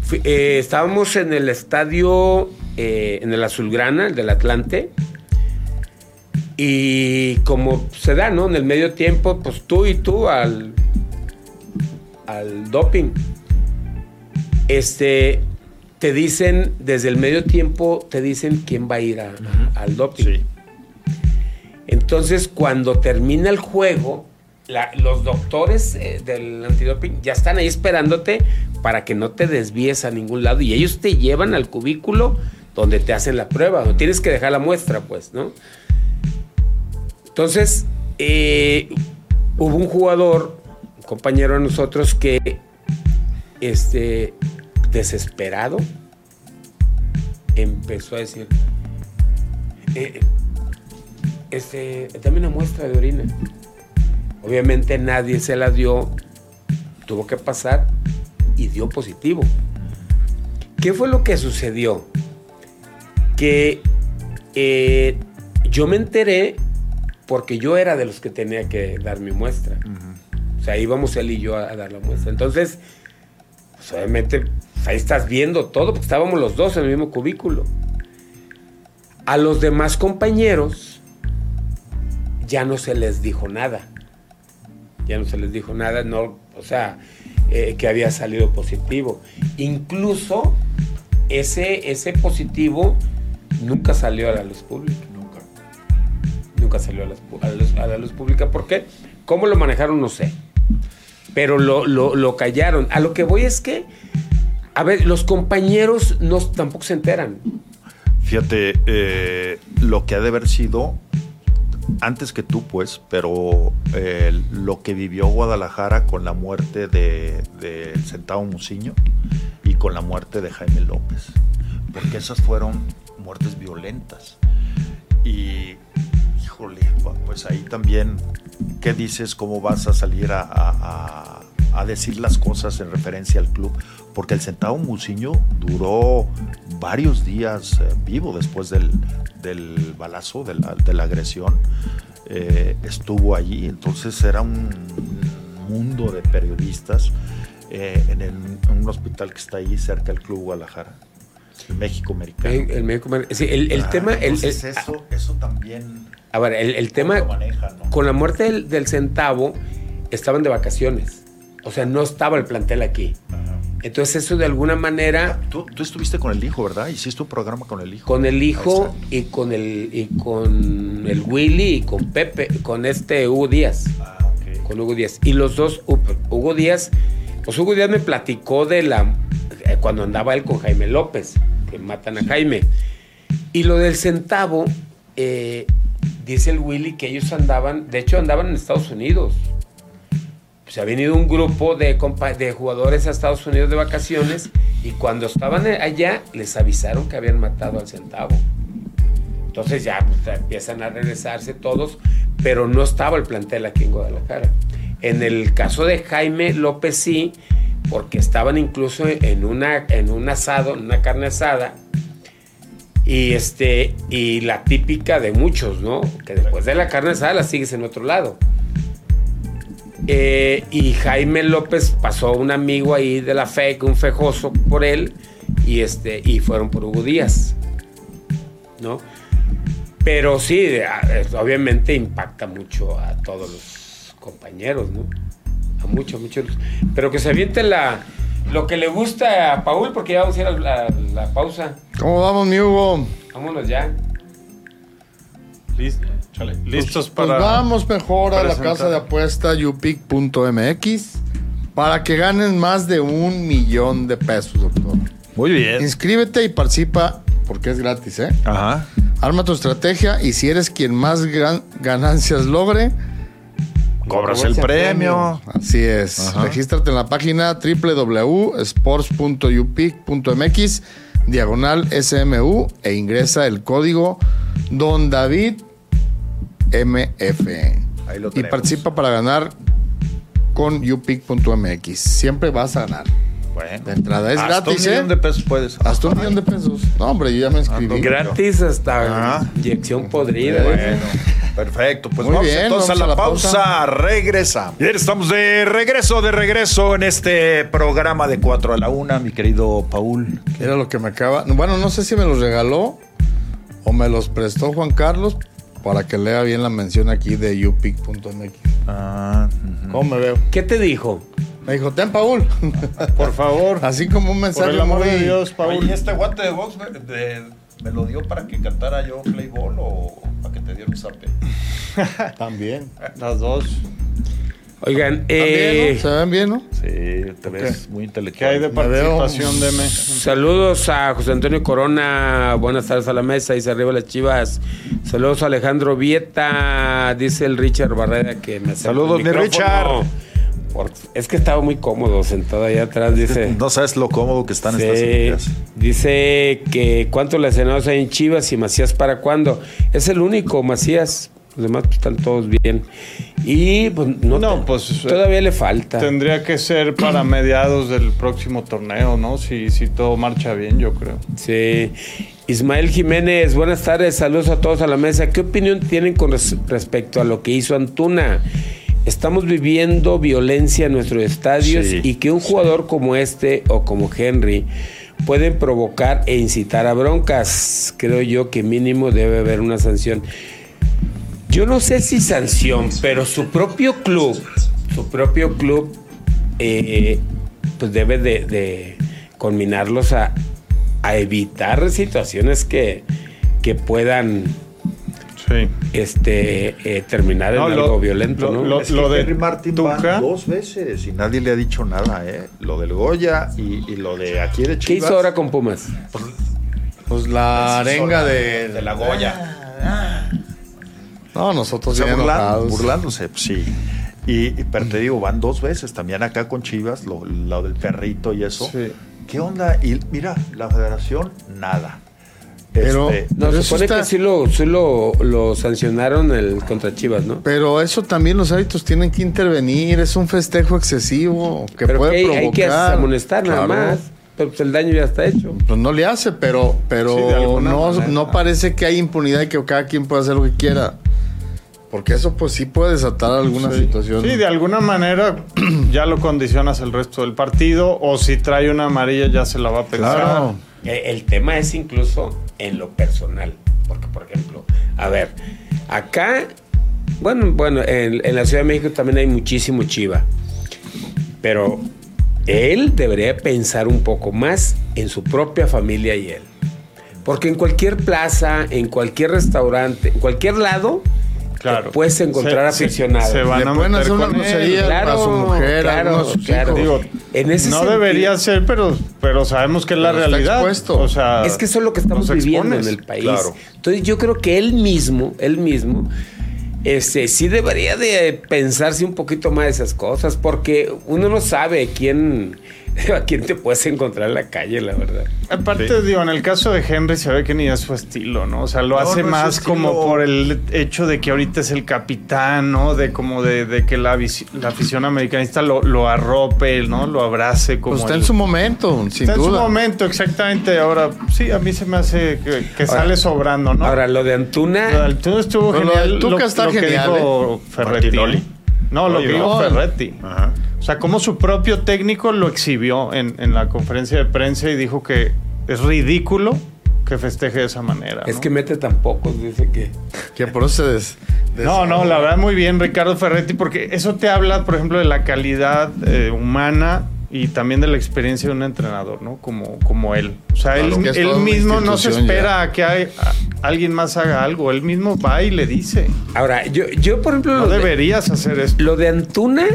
C: Fui- eh, estábamos en el estadio, eh, en el Azulgrana, el del Atlante, y como se da, ¿no? En el medio tiempo, pues tú y tú al, al doping. este, te dicen, desde el medio tiempo, te dicen quién va a ir a- al doping.
A: Sí.
C: Entonces, cuando termina el juego, los doctores eh, del antidoping ya están ahí esperándote para que no te desvíes a ningún lado y ellos te llevan al cubículo donde te hacen la prueba, donde tienes que dejar la muestra, pues, ¿no? Entonces, eh, hubo un jugador, un compañero de nosotros, que, este, desesperado, empezó a decir, eh, este, dame una muestra de orina. Obviamente nadie se la dio, tuvo que pasar y dio positivo. ¿Qué fue lo que sucedió? Que eh, yo me enteré porque yo era de los que tenía que dar mi muestra. O sea, íbamos él y yo a, a dar la muestra. Entonces, pues, obviamente, pues, ahí estás viendo todo, porque estábamos los dos en el mismo cubículo. A los demás compañeros ya no se les dijo nada. Ya no se les dijo nada, no, o sea, eh, que había salido positivo. Incluso ese, ese positivo nunca salió a la luz pública.
A: Nunca.
C: Nunca salió a la, pu- a la luz, a la luz pública. ¿Por qué? ¿Cómo lo manejaron? No sé. Pero lo, lo- lo callaron. A lo que voy es que, a ver, los compañeros no, tampoco se enteran.
A: Fíjate, eh, lo que ha de haber sido antes que tú, pues, pero eh, lo que vivió Guadalajara con la muerte de, de Centavo Muciño y con la muerte de Jaime López, porque esas fueron muertes violentas. Y, híjole, pues ahí también, ¿qué dices? ¿Cómo vas a salir a, decir las cosas en referencia al club? Porque el Centavo Muciño duró varios días eh, vivo después del, del balazo, de la, de la agresión. Eh, estuvo allí, entonces era un mundo de periodistas eh, en, el- en un hospital que está ahí cerca del Club Guadalajara, el México Americano.
C: El, el médico- sí, el- el
A: Ah,
C: tema,
A: entonces
C: el-
A: eso, eso también
C: a ver, el, tema,
A: lo maneja, ¿no?
C: con la muerte del, del centavo, estaban de vacaciones. O sea, no estaba el plantel aquí.
A: Ajá.
C: Entonces eso de alguna manera,
A: Tú, tú estuviste con el hijo, ¿verdad? Hiciste un programa con el hijo.
C: con el hijo y con el, y con el Willy y con Pepe, con este Hugo Díaz.
A: Ah, ok.
C: con Hugo Díaz. Y los dos, Hu- Hugo Díaz, pues Hugo Díaz me platicó de la, eh, cuando andaba él con Jaime López, que matan a Jaime. Y lo del centavo, eh, dice el Willy que ellos andaban, de hecho andaban en Estados Unidos. Se ha venido un grupo de, de jugadores a Estados Unidos de vacaciones y cuando estaban allá les avisaron que habían matado al centavo. Entonces ya pues, empiezan a regresarse todos, pero no estaba el plantel aquí en Guadalajara. En el caso de Jaime López sí, porque estaban incluso en, una, en un asado, en una carne asada, y, este, y la típica de muchos, ¿no? Que después de la carne asada la sigues en otro lado. Eh, y Jaime López pasó un amigo ahí de la FEC, un fejoso por él, y, este, y fueron por Hugo Díaz, ¿no? Pero sí, obviamente impacta mucho a todos los compañeros, ¿no? A muchos, muchos. Pero que se aviente la, lo que le gusta a Paul, porque ya vamos a ir a la, la pausa.
B: ¿Cómo vamos, mi Hugo?
C: Vámonos ya.
D: Lis- chale, listos
B: Pues
D: para.
B: vamos mejor a la casa de apuesta upic.mx para que ganen más de un millón de pesos, doctor.
A: Muy bien.
B: Inscríbete y participa porque es gratis, ¿eh?
A: Ajá.
B: Arma tu estrategia y si eres quien más ganancias logre,
A: Cobras el premio.
B: Así es.
A: Ajá.
B: Regístrate en la página www.sports.upic.mx diagonal SMU e ingresa el código Don David MF.
A: Ahí lo
B: Y participa para ganar con upic.mx. Siempre vas a ganar.
A: Bueno.
B: De entrada es
A: Hasta
B: gratis,
A: un millón
B: ¿eh?
A: de pesos puedes.
B: Hasta un millón de pesos. No, hombre, yo ya me inscribí.
C: Gratis hasta
A: Ajá.
C: inyección podrida. ¿eh?
A: Bueno, perfecto. Pues
B: Muy
A: vamos
B: bien,
A: entonces
B: vamos
A: a la,
B: a la
A: pausa.
B: pausa.
A: Regresamos. Bien, estamos de regreso, de regreso en este programa de 4 a la 1, mi querido Paul.
B: Era lo que me acaba. Bueno, no sé si me los regaló o me los prestó Juan Carlos para que lea bien la mención aquí de upic.mx.
A: Ah.
B: ¿Cómo me veo?
C: ¿Qué te dijo?
B: Me dijo, ten, Paul.
D: Por favor.
B: Así como un mensaje
D: Por el amor
B: muy-
D: de Dios, Paul.
A: Oye, este guante de box me, de- me lo dio para que cantara yo play ball o para que te diera un zape.
B: También.
D: Las dos.
C: Oigan, eh,
B: ¿no? Se ven bien, ¿no?
A: Sí, te ves muy
D: ¿Qué hay
A: intelectual.
D: de participación de me?
C: Saludos a José Antonio Corona, buenas tardes a la mesa, dice arriba las chivas. Saludos a Alejandro Vieta, dice el Richard Barrera que me
A: Saludos,
C: el
A: mi. Richard.
C: Es que estaba muy cómodo sentado allá atrás, dice.
A: No sabes lo cómodo que están
C: Sí,
A: estas sillas.
C: dice que cuántos lesionados hay en Chivas y Macías para cuándo. Es el único, Macías. Los demás pues, están todos bien. Y pues no,
D: pues,
C: todavía le falta.
D: Tendría que ser para mediados del próximo torneo, ¿no? Si, si todo marcha bien, yo creo.
C: Sí. Ismael Jiménez, buenas tardes, saludos a todos a la mesa. ¿Qué opinión tienen con res- respecto a lo que hizo Antuna? Estamos viviendo violencia en nuestros estadios
A: Sí,
C: y que un jugador como este o como Henry pueden provocar e incitar a broncas. Creo yo que mínimo debe haber una sanción. Yo no sé si sanción, pero su propio club, su propio club, eh, pues debe de, de conminarlos a, a evitar situaciones que, que puedan
D: Sí.
C: este, eh, terminar en
D: lo-
C: algo violento,
D: lo-
C: ¿no?
D: lo-
A: Es que
D: de
A: Henry Martin
D: Tuca-
A: van dos veces y nadie le ha dicho nada, ¿eh? Lo del Goya y, y lo de aquí de Chivas.
C: ¿Qué hizo ahora con Pumas?
B: Pues la arenga de...
A: de la Goya.
B: No, nosotros
A: O sea,
B: bien
A: burlan-
B: enojados.
A: burlándose, pues, sí. Y, y- pero te digo, van dos veces también acá con Chivas, lo, lo del perrito y eso.
D: Sí.
A: ¿Qué onda? Y mira, la federación, nada.
B: Pero-
A: Este,
C: No, se supone
B: está-
C: que sí lo, sí lo, lo sancionaron el contra Chivas, ¿no?
B: Pero eso también los árbitros tienen que intervenir. Es un festejo excesivo que
C: Pero
B: puede
C: que hay,
B: provocar.
C: hay que amonestar nada más. Pero pues, el daño ya está hecho.
B: Pues no le hace, pero, pero
D: Sí,
B: no,
D: manera.
B: no parece que hay impunidad y que cada quien puede hacer lo que quiera. Porque eso pues sí puede desatar alguna
D: Sí.
B: situación.
D: Sí, de alguna manera ya lo condicionas el resto del partido o si trae una amarilla ya se la va a pensar.
B: Claro.
C: Eh, El tema es incluso en lo personal. Porque, por ejemplo, a ver, acá, bueno, bueno, en, en la Ciudad de México también hay muchísimo chiva. Pero él debería pensar un poco más en su propia familia y él. Porque en cualquier plaza, en cualquier restaurante, en cualquier lado,
D: Claro.
C: te puedes encontrar
D: Se-
C: aficionados.
D: Se, van
B: Le
D: a
B: pueden
D: meter
B: hacer una grosería. a su mujer, a sus hijos.
D: Digo,
C: En ese
D: no
C: sentido-
D: debería ser, pero, pero sabemos que es la realidad.
B: expuesto.
D: O sea,
C: Es que eso es lo que estamos viviendo en el país.
A: Claro.
C: Entonces yo creo que él mismo, él mismo, este, sí debería de pensarse un poquito más de esas cosas, porque uno no sabe quién, a quién te puedes encontrar en la calle, la verdad.
D: Aparte,
A: Sí.
D: digo, en el caso de Henry se ve que ni es su estilo, ¿no? O sea, lo
A: No,
D: hace
A: no
D: más como por el hecho de que ahorita es el capitán, ¿no? De como de, de que la, la afición americanista lo, lo arrope, ¿no? Lo abrace como...
B: Pues está
D: el-
B: en su momento, sin
D: está en su momento, exactamente. Ahora, sí, a mí se me hace que, que sale sobrando, ¿no?
C: Ahora, lo de
D: Lo
C: Antuna,
D: del Tuca estuvo
B: Pero lo
D: genial.
B: del Tuca está
D: que
B: genial,
D: dijo Ferretti. No, lo
A: Oye,
D: que dijo. Ferretti.
A: Ajá.
D: O sea, como su propio técnico lo exhibió en, en la conferencia de prensa y dijo que es ridículo que festeje de esa manera.
C: es
D: ¿no?
C: que mete tan pocos, dice que...
B: Que por eso se des-
D: No, no, la verdad muy bien Ricardo Ferretti porque eso te habla, por ejemplo, de la calidad eh, humana y también de la experiencia de un entrenador, ¿no? Como, como él. O sea,
B: Claro,
D: él, él mismo no se espera
B: ya.
D: a que hay- a- alguien más haga algo. Él mismo va y le dice.
C: Ahora, yo, yo por ejemplo...
D: No
C: lo de-
D: deberías hacer esto.
C: Lo de Antuna,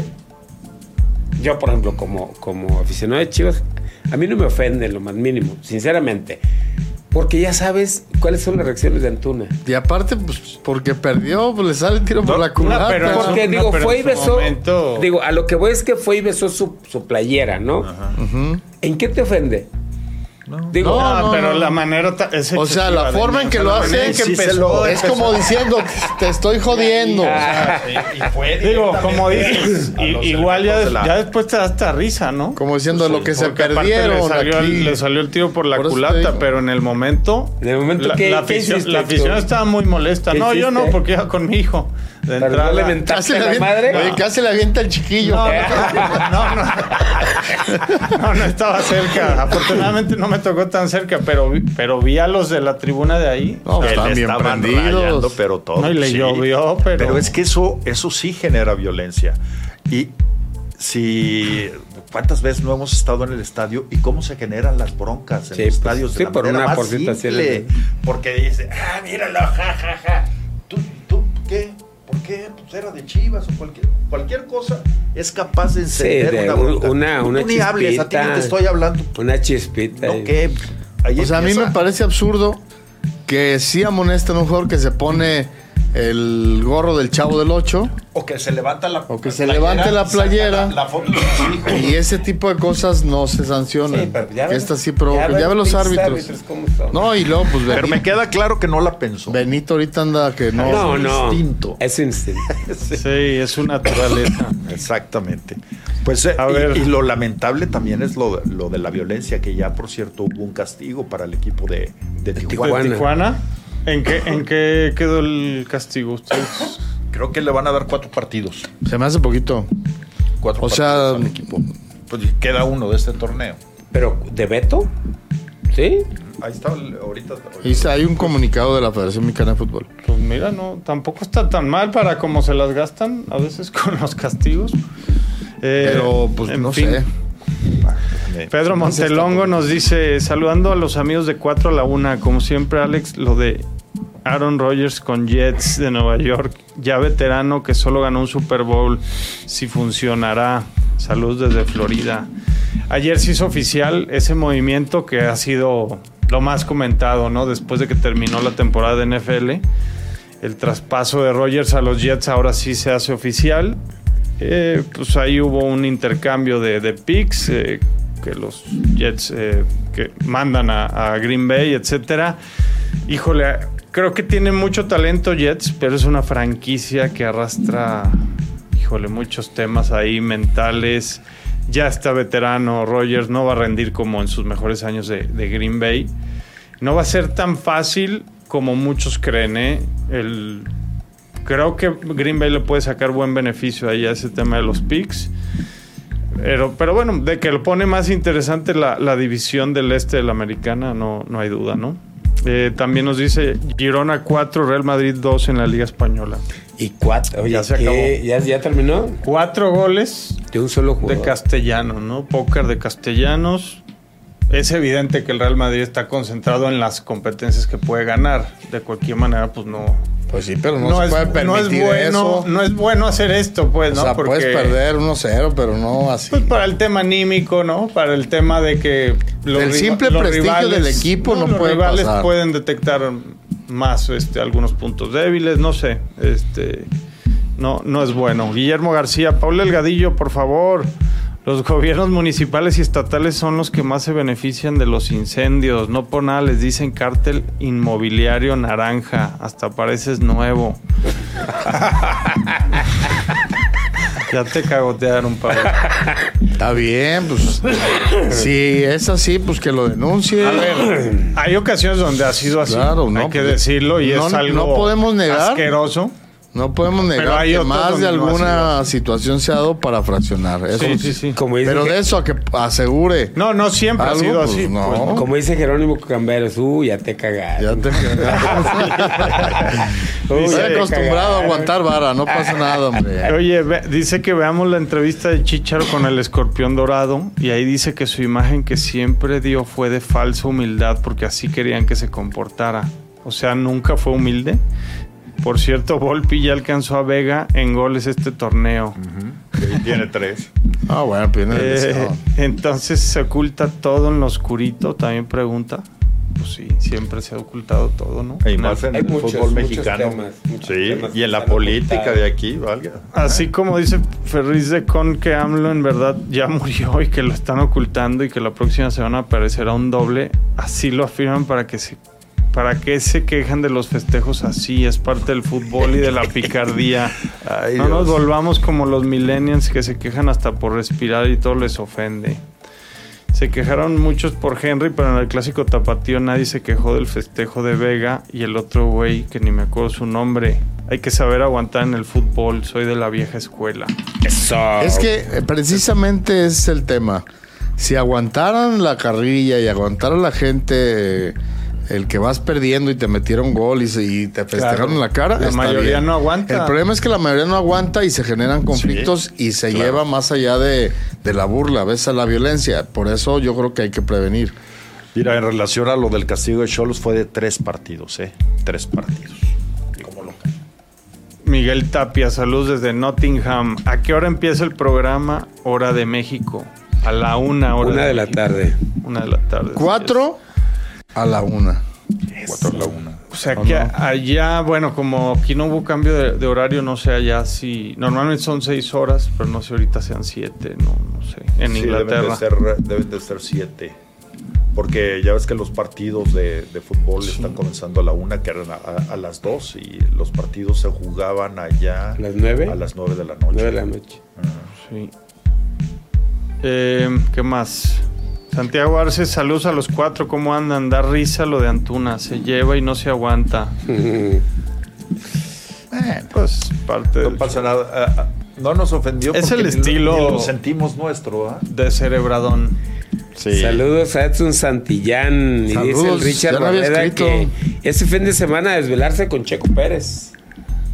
C: yo por ejemplo, como, como aficionado de Chivas, a mí no me ofende en lo más mínimo, sinceramente. Porque ya sabes cuáles son las reacciones de Antuna.
B: Y aparte, pues porque perdió, pues le sale el tiro por
D: No,
B: la culata.
D: pero eso-
C: Porque
D: no,
C: digo,
D: pero
C: fue y besó.
D: momento-
C: Digo, a lo que voy es que fue y besó su, su playera, ¿no?
B: Ujú.
C: ¿En qué te ofende? Digo,
B: No,
D: Ah,
B: no,
D: pero
B: no.
D: la manera es
B: O sea, la
D: de-
B: forma en que lo
D: la
B: hace,
D: manera en que
A: sí
D: empezó,
B: Es como diciendo, te estoy jodiendo.
C: Ah.
A: Y, y fue
D: Digo, como dices, igual ya,
A: elementos de la-
D: ya después te da hasta risa, ¿no?
B: Como diciendo lo que se perdieron.
D: Le salió,
B: aquí.
D: el, le salió el tiro por la
B: Por
D: culata,
B: digo.
D: pero en el momento.
C: En el momento,
D: la,
C: ¿qué-
D: la
C: qué
D: afición,
C: hiciste,
D: la afición estaba muy molesta.
C: ¿Qué
D: No, yo no, porque iba con mi hijo. De
C: Para
D: entrada.
C: darle ventaja
B: Casi
C: a
B: le
C: la
B: avienta,
C: madre.
B: oye, casi le avienta el chiquillo.
D: No, no, no, no, no, no estaba cerca. Afortunadamente no me tocó tan cerca, pero, vi- pero vi a los de la tribuna de ahí.
B: No,
A: le
B: estaban bien
A: estaban
B: prendidos.
A: rayando, pero todo.
D: No, y le llovió, pero-
A: es que eso, eso sí genera violencia. Y si cuántas veces no hemos estado en el estadio y cómo se generan las broncas en
C: Sí,
A: los
C: pues,
A: estadios
C: sí,
A: de la
C: por una
A: más
C: porcita
A: simple.
C: así,
A: porque dice, ah, míralo, ja, ja, ja. ¿Tú, tú qué? ¿Por qué? Pues era de Chivas o cualquier, cualquier cosa es capaz de encender
C: de
A: una
C: un-
A: bronca.
C: una-
A: Tú
C: una
A: ni hables, a ti
C: chispita.
A: te estoy hablando.
C: Una chispita.
A: No,
C: ahí.
A: ¿qué? Ahí
B: O sea, a mí me parece absurdo que sí amonesten a un jugador que se pone el gorro del chavo del 8
A: O que se levanta la
B: O que se levante la playera.
A: La, la foto de sus hijos.
B: y ese tipo de cosas no se sancionan.
C: Sí, pero ya
B: sí provoca. Ya, ve los árbitros. No, y luego, pues
A: Pero
B: Benito,
A: me queda claro que no la pensó.
B: Benito ahorita anda que no.
C: no, no.
A: instinto.
C: Es instinto.
D: Sí, es su naturaleza.
A: Exactamente. Pues eh,
D: A
A: y,
D: ver.
A: y lo lamentable también es lo, lo de la violencia, que ya por cierto hubo un castigo para el equipo de, de Tijuana.
C: Tijuana.
D: Tijuana, ¿en qué, ¿en qué quedó el castigo ustedes?
A: Creo que le van a dar cuatro partidos.
B: Se me hace poquito.
A: Cuatro
B: O sea,
A: partidos al equipo. Pues queda uno de este torneo.
C: Pero, ¿de Beto? ¿Sí?
A: Ahí está el- ahorita.
B: Y hay un comunicado de la Federación Mexicana de Fútbol.
D: Pues mira, no, tampoco está tan mal para cómo se las gastan a veces con los castigos. Eh,
B: Pero, pues,
D: en
B: no
D: fin.
B: sé.
D: Pedro Montelongo nos dice, saludando a los amigos de 4 a la 1, como siempre Alex, lo de Aaron Rodgers con Jets de Nueva York, ya veterano que solo ganó un Super Bowl, si funcionará. Saludos desde Florida. Ayer se hizo oficial ese movimiento que ha sido lo más comentado, ¿no? Después de que terminó la temporada de NFL. El traspaso de Rodgers a los Jets ahora sí se hace oficial. Eh, pues ahí hubo un intercambio de, de picks eh, que los Jets eh, que mandan a, Green Bay, etcétera. Híjole, creo que tiene mucho talento Jets, pero es una franquicia que arrastra, híjole, muchos temas ahí mentales. Ya está veterano Rodgers, no va a rendir como en sus mejores años de, de Green Bay. No va a ser tan fácil como muchos creen, ¿eh? El, creo que Green Bay le puede sacar buen beneficio ahí a ese tema de los picks. Pero, pero bueno, de que lo pone más interesante la, la división del este de la americana, no, no hay duda, ¿no? Eh, también nos dice Girona 4, Real Madrid 2 en la Liga Española.
C: Y cuatro. Oye,
D: Ya se
C: ¿qué?
D: acabó.
C: ¿Ya, ¿Ya terminó?
D: Cuatro goles
C: De un solo
D: de
C: jugador.
D: castellano, ¿no? Póker de castellanos. Es evidente que el Real Madrid está concentrado en las competencias que puede ganar. De cualquier manera, pues no,
B: Pues sí, pero no,
D: no,
B: se
D: es,
B: puede
D: no
B: permitir
D: es bueno,
B: eso.
D: no es bueno hacer esto, pues,
B: o
D: ¿no?
B: sea, puedes perder 1-0, pero no así.
D: Pues para el tema anímico, ¿no? Para el tema de que
B: El
D: riva-
B: simple prestigio del equipo no
D: los
B: puede
D: rivales
B: pasar.
D: pueden detectar más este, algunos puntos débiles, no sé. Este, no, no es bueno. Guillermo García, Paul Elgadillo, por favor. Los gobiernos municipales y estatales son los que más se benefician de los incendios. No por nada les dicen cártel inmobiliario naranja. Hasta pareces nuevo. ya te cagotearon, Pablo.
B: Está bien, pues. si es así, pues que lo denuncie.
D: A ver, hay ocasiones donde ha sido así.
B: Claro, no,
D: hay que
B: pues,
D: decirlo y
B: no-
D: es
B: no
D: algo
B: podemos negar.
D: asqueroso.
B: No podemos negar
D: hay
B: que más de alguna situación se ha dado para fraccionar. Eso
D: Sí, sí, sí.
C: Como dice,
B: Pero de eso a que asure.
D: No, no siempre
B: Algo,
D: ha sido
B: pues,
D: así.
B: no.
D: pues, ¿no?
C: como dice Jerónimo Camberos, uh, ya te cagaste.
B: Ya te
C: Uy,
B: Estoy acostumbrado a aguantar vara, no pasa nada, hombre.
D: Oye, ve- dice que veamos la entrevista de Chicharo con el escorpión dorado y ahí dice que su imagen que siempre dio fue de falsa humildad porque así querían que se comportara. O sea, nunca fue humilde. Por cierto, Volpi ya alcanzó a Vega en goles este torneo.
A: Y tiene tres.
B: Ah, bueno, pues viene el
D: Eh, entonces se oculta todo en lo oscurito, también pregunta. Pues sí, siempre se ha ocultado todo, ¿no?
A: Y más en
C: Hay
A: el
C: muchos,
A: fútbol
C: muchos
A: mexicano.
C: temas,
A: sí,
C: temas
A: y en la política de aquí, valga.
D: Así como dice Ferriz de Con que AMLO en verdad ya murió y que lo están ocultando y que la próxima semana aparecerá un doble, así lo afirman para que se para que se quejan de los festejos así, es parte del fútbol y de la picardía.
A: Ay,
D: no nos volvamos como los millennials que se quejan hasta por respirar y todo les ofende. Se quejaron muchos por Henry, pero en el clásico tapatío nadie se quejó del festejo de Vega y el otro güey que ni me acuerdo su nombre. Hay que saber aguantar en el fútbol, soy de la vieja escuela.
C: Eso.
B: Es que eh, precisamente ese es el tema. Si aguantaran la carrilla y aguantaran la gente eh, el que vas perdiendo y te metieron gol y, se- y te festejaron
D: Claro.
B: en la cara.
D: La
B: está
D: mayoría
B: bien.
D: no aguanta.
B: El problema es que la mayoría no aguanta y se generan conflictos y se
A: claro.
B: lleva más allá de, de la burla, a veces a la violencia. Por eso yo creo que hay que prevenir.
A: Mira, en relación a lo del castigo de Cholos fue de tres partidos, ¿eh? Tres partidos. Como local.
D: Miguel Tapia, saludos desde Nottingham. ¿A qué hora empieza el programa Hora de México? A la una hora.
C: Una de la
D: México.
C: tarde.
D: Una de la tarde.
B: Cuatro a la una.
A: Cuatro a la una.
D: O sea
B: ¿O
D: que
B: no?
D: allá, bueno, como aquí no hubo cambio de, de horario, no sé allá si. Normalmente son seis horas, pero no sé ahorita sean siete, no, no sé. En
A: Sí,
D: Inglaterra.
A: Deben de, ser, deben de ser siete. Porque ya ves que los partidos de, de fútbol están comenzando a la una, que eran a, a las dos, y los partidos se jugaban allá
C: ¿A las nueve?
A: a las nueve de la noche.
C: Nueve de la noche.
D: Sí. Eh, ¿Qué más? Santiago Arce, saludos a los cuatro. ¿Cómo andan? Da risa lo de Antuna. Se lleva y no se aguanta. Pues parte
A: No
D: del
A: pasa nada. Ah, ah, no nos ofendió.
D: Es
A: porque
D: el
A: ni lo-
D: estilo-
A: ni lo sentimos nuestro, ¿ah?
D: de cerebradón.
C: Saludos a Edson Santillán. Y dice el Richard
B: ya lo había
C: Barrera
B: escrito.
C: que ese fin de semana desvelarse con Checo Pérez.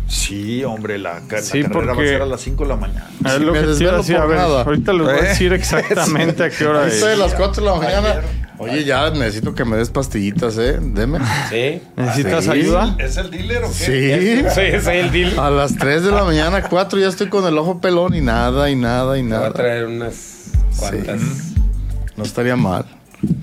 A: Sí, hombre, la, la
D: Sí,
A: carrera va a
D: porque-
A: ser a las 5 de la mañana.
D: Es
B: Sí,
D: lo
B: me
D: que te iba a decir. ver,
B: nada.
D: ahorita les voy a
A: ¿Eh?
D: decir exactamente a qué hora es.
B: estoy a las 4 de la mañana. Oye, ya necesito que me des pastillitas, ¿eh? Deme.
C: Sí.
D: ¿Necesitas
B: Sí.
D: ayuda?
A: ¿Es el dealer o qué?
B: Sí.
C: Sí, soy el deal.
B: A las 3 de la mañana, 4, ya estoy con el ojo pelón y nada, y nada, y
C: Me va a
B: nada.
C: traer unas cuantas.
B: No estaría mal.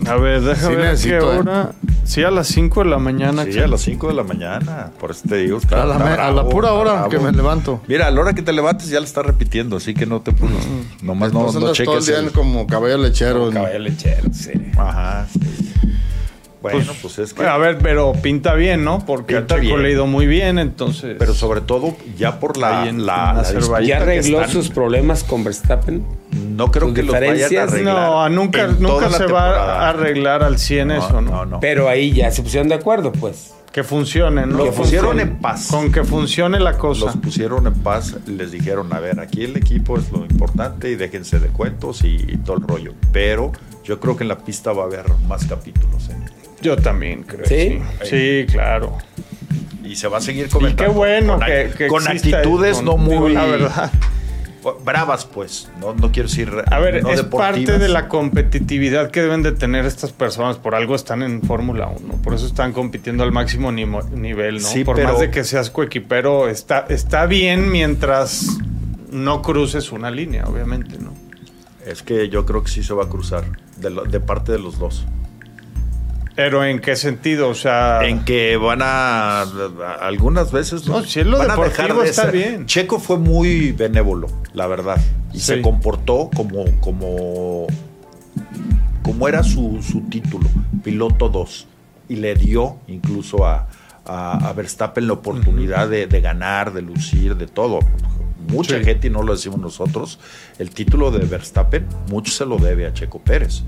D: A ver, déjame
B: Sí
D: ver a qué
B: necesito, ¿eh?
D: hora. Sí, a las 5 de la mañana.
A: Sí,
D: ¿qué?
A: a las 5 de la mañana. Por eso te digo. está-
B: A la,
A: está
B: me- a
A: bravo,
B: la pura
A: está
B: hora
A: bravo.
B: que me levanto.
A: Mira, a la hora que te levantes ya le estás repitiendo, así que no te puros. Nomás no,
B: Entonces
A: no
B: andas todo el
A: cheques.
B: día
A: el-
B: como caballo lechero. en-
C: Caballo lechero, sí.
A: Ajá. sí. Bueno, pues, es que.
D: A ver, pero pinta bien, ¿no? Porque
A: Pinta
D: a Checo le ha ido muy bien, entonces.
A: Pero sobre todo ya por la,
D: en-
A: la,
D: en
A: la disputa
C: ¿Ya
A: que
C: arregló sus problemas con Verstappen?
A: No creo
C: sus
A: que los vayan a
C: diferencias?
A: arreglar.
D: no, nunca, nunca se
A: temporada.
D: va a arreglar al 100 eso, ¿no?
A: No, no.
C: Pero ahí ya se pusieron de acuerdo, pues.
D: Que funcione, ¿no?
A: Los
C: Que
A: pusieron
C: funcione.
A: en paz.
D: Con que funcione la cosa.
A: Los pusieron en paz, les dijeron, a ver, aquí el equipo es lo importante y déjense de cuentos y, y todo el rollo. Pero yo creo que en la pista va a haber más capítulos. ¿eh?
D: Yo también creo.
C: ¿Sí?
D: Sí, sí claro.
A: Y se va a seguir
D: Y
A: comentando.
D: qué bueno
A: con,
D: que, que
A: con
D: exista
A: actitudes no muy...
D: La verdad.
A: Bravas, pues. No, no quiero decir...
D: A ver,
A: no
D: es
A: deportivas.
D: parte de la competitividad que deben de tener estas personas. Por algo están en Fórmula 1. Por eso están compitiendo al máximo nivel, ¿no?
A: Sí,
D: por
A: pero-
D: más de que seas coequipero, está, está bien mientras no cruces una línea, obviamente, ¿no?
A: Es que yo creo que sí se va a cruzar. De parte de los dos.
D: Pero ¿en qué sentido? O sea...
A: En que van a, algunas veces
D: No, si es lo
A: van a
D: deportivo,
A: de
D: está bien.
A: Checo fue muy benévolo, la verdad, y
D: Sí.
A: se comportó como como como era su, su título, piloto 2, y le dio incluso a, a- a Verstappen la oportunidad de, de ganar, de lucir, de todo. Mucha
D: Sí.
A: gente, y no lo decimos nosotros, el título de Verstappen, mucho se lo debe a Checo Pérez.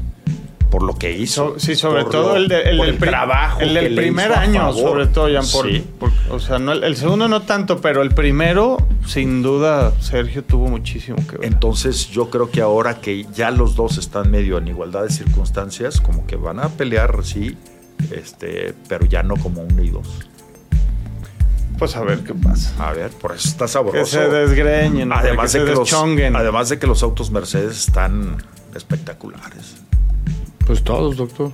A: Por lo que hizo.
D: Sí, sobre todo
A: lo-
D: el, de- el del pri-
A: trabajo.
D: el del primer año, sobre todo, Jan, por,
A: Sí.
D: por- o sea, no, el, el segundo no tanto, pero el primero, sin duda, Sergio tuvo muchísimo que ver.
A: Entonces yo creo que ahora que ya los dos están medio en igualdad de circunstancias, como que van a pelear, sí, este, pero ya no como uno y dos.
D: Pues a ver qué pasa.
A: A ver, por eso está sabroso.
D: Que se desgreñen,
A: además,
D: que
A: de
D: se
A: que los, además de que los autos Mercedes están espectaculares.
B: Pues todos, doctor.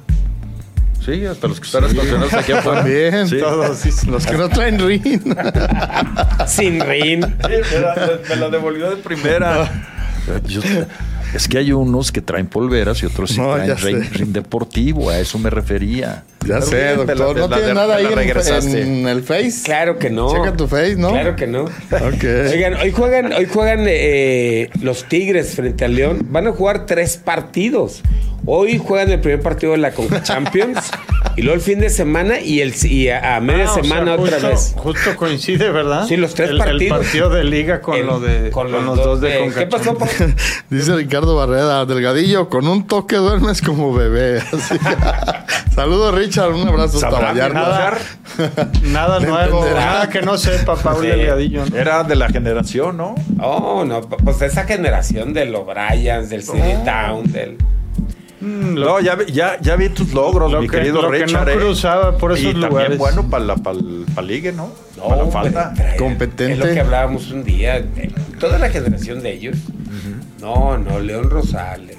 A: Sí, hasta los que están estacionados aquí afuera.
B: También.
A: Sí.
D: Todos.
B: Los que no traen ring.
C: Sin rin.
A: Sí, me la, me la devolvió de primera. Yo- es que hay unos que traen polveras y otros sí
B: No,
A: traen ring deportivo, a eso me refería.
B: Ya sé,
A: bien,
B: doctor. No tiene nada ahí en, el Face.
C: Claro que no.
B: Checa tu Face, ¿no?
C: Claro que no. Oigan, hoy juegan, hoy juegan eh, los Tigres frente al León. Van a jugar tres partidos. Hoy juegan el primer partido de la Conca Champions y luego el fin de semana y, el, y a, a media
D: Ah, o sea,
C: semana otra
D: justo-
C: vez.
D: Justo coincide, ¿verdad?
C: Sí, los tres
D: el,
C: partidos.
D: El partido de liga con
C: El-
D: lo de con, los, dos de,
C: ¿Qué
D: Conca
C: pasó?
D: Champions.
C: Pau?
B: Dice Ricardo Barrera, delgadillo, con un toque duermes como bebé. Así. Saludos, Richard. Un abrazo hasta
A: ¿Sabrá
B: Vallarta.
D: Nada, nuevo,
B: entenderá.
D: nada que no sepa Paul
C: Sí.
D: Delgadillo. ¿no?
A: Era de la generación, ¿no?
C: Oh, no, pues esa generación del O'Brien, del CD Town, del.
D: Mm, lo-
A: No, ya, vi- ya, ya vi tus logros,
D: Lo
A: mi
D: que-
A: querido
D: lo que no
A: Richard. ¿eh?
D: cruzaba por esos
A: y también
D: lugares.
A: bueno para la para el ligue, ¿no? para la falda.
C: traer-
B: Competente.
C: Es lo que hablábamos un día. Toda la generación de ellos. No, no, León Rosales,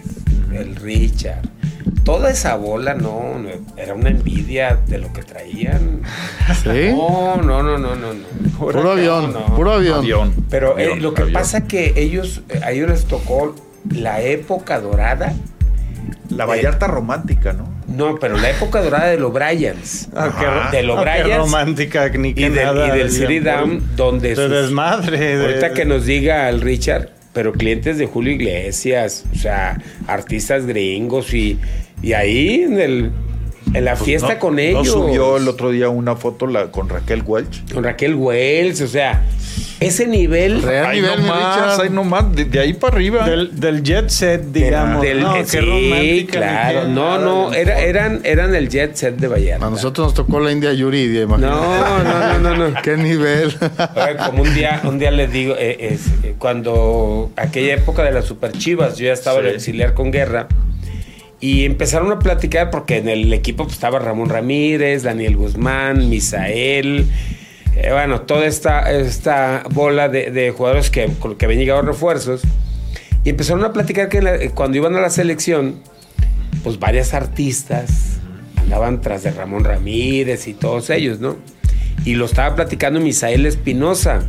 C: el Richard. Toda esa bola, no, no, era una envidia de lo que traían.
B: ¿Sí?
C: No, no, no, no, no. no.
B: Puro avión,
C: no.
B: puro avión.
A: Avión.
C: Pero eh, lo que
A: avión.
C: pasa que ellos, eh, a ellos les tocó la época dorada.
A: La Vallarta romántica, ¿no?
C: No, pero la época dorada de los Bryans.
D: Ah,
A: Ajá.
C: de los
D: ah,
C: Bryans.
D: romántica ni
C: y del-
D: nada.
C: y del City. Down, donde
D: De
C: sus-
D: desmadre. de-
C: Ahorita que nos diga el Richard, pero clientes de Julio Iglesias, o sea, artistas gringos y, y ahí en, el, en la
A: Pues
C: fiesta
A: no-
C: con ellos.
A: No subió el otro día una foto la, con Raquel Welch.
C: Con Raquel Wells, o sea, ese nivel
B: Real
A: Ahí
B: nivel,
A: nomás, ahí nomás, de, de ahí para arriba.
D: Del, del jet set, digamos.
C: del-
D: no,
C: eh,
D: qué
C: sí,
D: romántica, ni
C: claro. No, no, era, eran, eran el jet set de Vallarta.
B: A nosotros nos tocó la India Yuridia, imagínate.
C: No, no, no, no, no.
B: ¿Qué nivel?
C: Oye, como un día, un día les digo, eh, es, eh, cuando aquella época de las super chivas, yo ya estaba
A: Sí.
C: en auxiliar con guerra. Y empezaron a platicar porque en el equipo pues, estaba Ramón Ramírez, Daniel Guzmán, Misael, eh, bueno, toda esta, esta bola de, jugadores que, que habían llegado refuerzos. Y empezaron a platicar que eh, cuando iban a la selección, pues varias artistas andaban tras de Ramón Ramírez y todos ellos, ¿no? Y lo estaba platicando Misael Espinosa.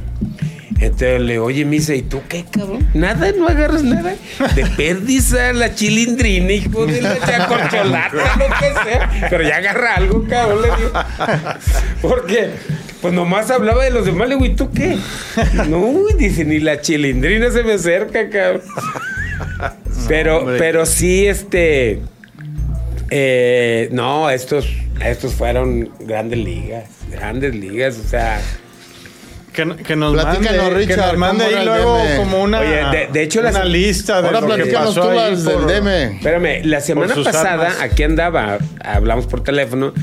C: Entonces le digo, oye, Misa, ¿y tú qué, cabrón? Nada, no agarras nada. De pérdiza, la chilindrina, hijo de la ya corcholata, lo que sea. Pero ya agarra algo, cabrón, le digo. Porque, pues nomás hablaba de los demás, le digo, ¿y tú qué? No, dice, ni la chilindrina se me acerca, cabrón. Pero,
B: hombre.
C: pero sí, este. eh, no, estos, estos fueron grandes ligas. Grandes ligas, o sea.
D: Que, que nos
B: Platícanos,
D: mande, que
B: Richard,
D: nos mande
B: ¿cómo
D: ahí luego
B: DM?
D: como una,
C: Oye, de- de hecho,
D: una
C: las-
D: lista de
B: Ahora
D: lo que pasó
B: tú
D: ahí
B: las del
D: por-
B: DM.
C: Espérame, la semana pasada
D: armas.
C: aquí andaba, hablamos por teléfono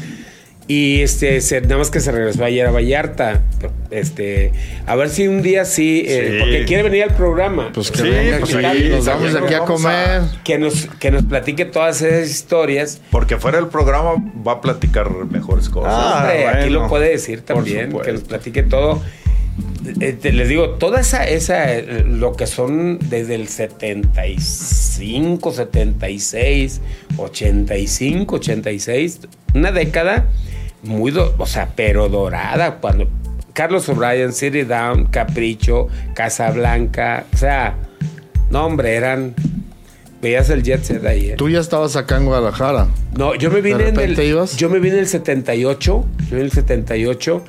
C: y este, se- nada más que se regresó ayer a Vallarta. Este, a ver si un día sí, eh,
A: Sí.
C: porque quiere venir al programa.
B: Pues que
A: Sí,
B: venga
A: pues
B: aquí,
A: sí,
B: nos vamos aquí a comer.
C: que nos, que nos platique todas esas historias.
A: Porque fuera del programa va a platicar mejores cosas.
D: Ah,
C: Hombre, aquí lo puede decir también, que nos platique todo. Eh, te- les digo, toda esa, esa, eh, lo que son desde el 75, 76, 85, 86, una década muy, do- o sea, pero dorada, cuando Carlos O'Brien, City Down, Capricho, Casablanca, o sea, no hombre, eran, veías el jet set ahí, ¿eh?
B: Tú ya estabas acá en Guadalajara.
C: No, yo me vine en el.
B: ibas?
C: Yo me vine en el 78. Yo vine en el 78.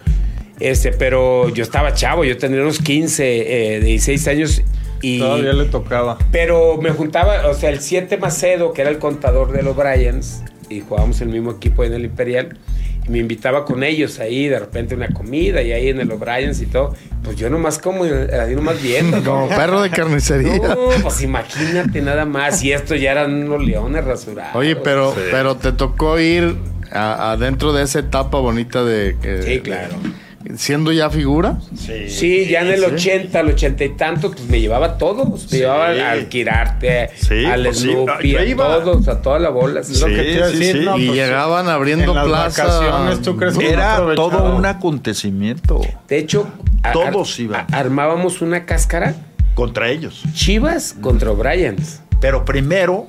C: Este, pero yo estaba chavo, yo tenía unos 15, eh, 16 años. Y,
D: Todavía le tocaba.
C: pero me juntaba, o sea, el 7 Macedo, que era el contador de los Bryans, y jugábamos el mismo equipo en el Imperial. Y me invitaba con ellos ahí, de repente una comida, y ahí en el O'Briens y todo. Pues yo nomás como, ahí nomás viendo.
B: Como perro de carnicería.
C: No, pues imagínate nada más. Y esto ya eran unos leones rasurados.
B: Oye, pero,
A: Sí.
B: pero te tocó ir a- adentro de esa etapa bonita de que.
C: Sí, claro.
B: Siendo ya figura.
A: Sí.
C: Sí, ya en el 80, el 80 y tanto, pues me llevaba todos. Me
A: Sí.
C: llevaba al,
A: Sí,
C: al
A: pues
C: Snoopy, a todos, a toda la bola.
D: Es lo
A: Sí,
D: que te iba a
A: sí,
D: decir,
A: sí.
D: no,
B: y
D: pues,
B: llegaban abriendo
D: en las
B: plaza.
D: vacaciones, ¿tú crees que no
A: Era todo un acontecimiento
C: De hecho,
A: Todos
C: ar-
A: iban.
C: armábamos una cáscara
A: contra ellos.
C: Chivas contra O'Briens.
A: Pero primero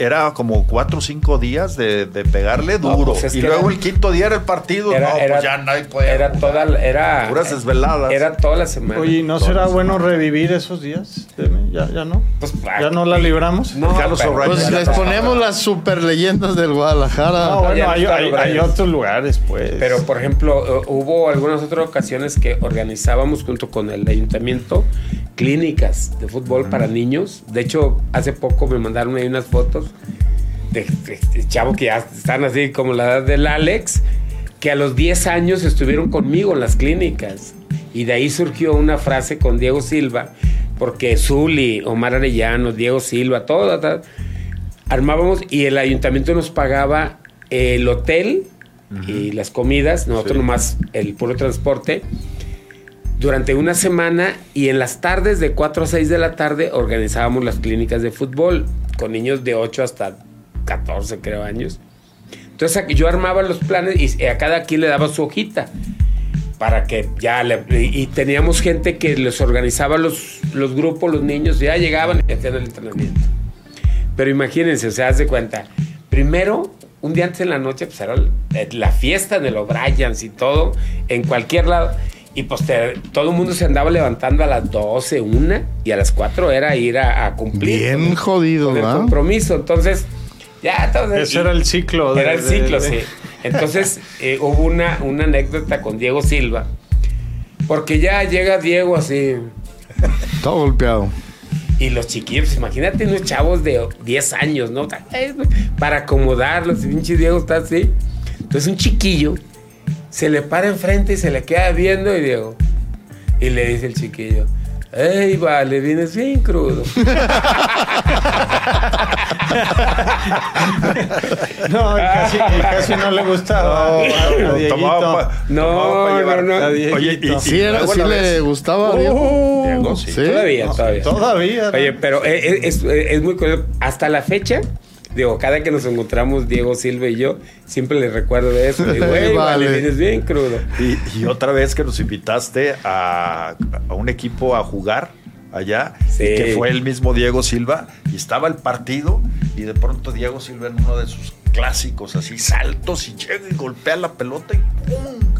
A: era como cuatro o cinco días de, de pegarle
C: No,
A: duro.
C: pues es
A: y luego
C: era-
A: el quinto día era el partido.
C: Era,
A: no,
C: era-
A: pues ya nadie podía
C: era
A: jugar.
C: toda, la- era
A: Puras desveladas.
C: Era toda la semana.
D: Oye, ¿no será bueno revivir esos días? Ya, ya no.
C: Pues,
D: ya no la libramos.
C: No,
A: Carlos
C: pero-.
B: Pues les ponemos las super leyendas del Guadalajara.
D: No, bueno, hay otros lugares, pues.
C: Pero, por ejemplo, eh, hubo algunas otras ocasiones que organizábamos junto con el ayuntamiento clínicas de fútbol para niños. De hecho, hace poco me mandaron ahí unas fotos de, de- de chavo que ya están así como la edad del Alex, que a los 10 años estuvieron conmigo en las clínicas. Y de ahí surgió una frase con Diego Silva, porque Zuli, Omar Arellano, Diego Silva, todo, todo, armábamos y el ayuntamiento nos pagaba el hotel y las comidas, nosotros
A: Sí.
C: nomás el puro transporte, durante una semana y en las tardes de 4 a 6 de la tarde organizábamos las clínicas de fútbol con niños de 8 hasta 14 creo años. Entonces yo armaba los planes y a cada quien le daba su hojita para que ya le, y teníamos gente que les organizaba los, los grupos, los niños, ya llegaban y hacían el entrenamiento. Pero imagínense, o sea, haz de cuenta, primero, un día antes en la noche, pues era la fiesta de los Bryans y todo, en cualquier lado. Y pues todo el mundo se andaba levantando a las 12, una, y a las 4 era ir a, cumplir.
B: Bien jodido,
C: con el compromiso. Entonces, ya. Entonces,
D: Ese era el ciclo.
C: era el ciclo, sí. Entonces, eh, hubo una, una anécdota con Diego Silva, porque ya llega Diego así.
B: Todo golpeado.
C: Y los chiquillos, imagínate unos chavos de 10 años, ¿no? Para acomodarlos, pinche Diego está así. Entonces un chiquillo se le para enfrente y se le queda viendo y Diego. Y le dice el chiquillo, ¡Ey, vale! Vienes bien crudo.
D: no, y casi, casi, no le gustaba.
C: No, no, no,
B: Oye, y, sí, era, sí le gustaba a
C: Diego. Diego sí. Todavía, todavía.
D: Todavía.
C: Oye, pero es, es, es muy curioso. Hasta la fecha, Digo, cada que nos encontramos, Diego Silva y yo, siempre le recuerdo de eso. Digo, vale. vienes bien crudo.
A: Y, otra vez que nos invitaste a, un equipo a jugar allá, que fue el mismo Diego Silva, y estaba el partido, y de pronto Diego Silva en uno de sus clásicos, así saltos, y llega y golpea la pelota y ¡pum!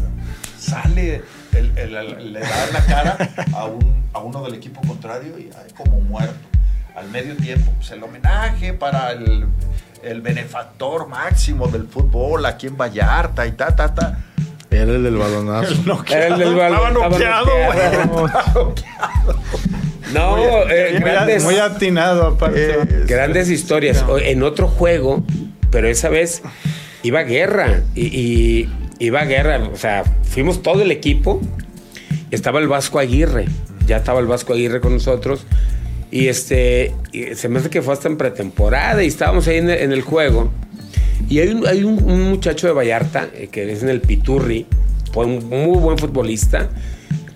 A: Sale, le da la cara a, un, a uno del equipo contrario y ay, como muerto al medio tiempo, pues el homenaje para el, benefactor máximo del fútbol aquí en Vallarta y ta, ta, ta.
B: Era el del balonazo.
C: Era el del balonazo.
A: Estaba noqueado,
C: No, eh, grandes,
D: muy atinado aparte.
C: Eh, grandes historias. En otro juego, pero esa vez iba guerra y, y iba guerra. O sea, fuimos todo el equipo. Estaba el Vasco Aguirre. Ya estaba el Vasco Aguirre con nosotros. Y este, se me hace que fue hasta en pretemporada y estábamos ahí en el, juego. Y hay, un, hay un, muchacho de Vallarta eh, que es en el Piturri, fue un muy buen futbolista.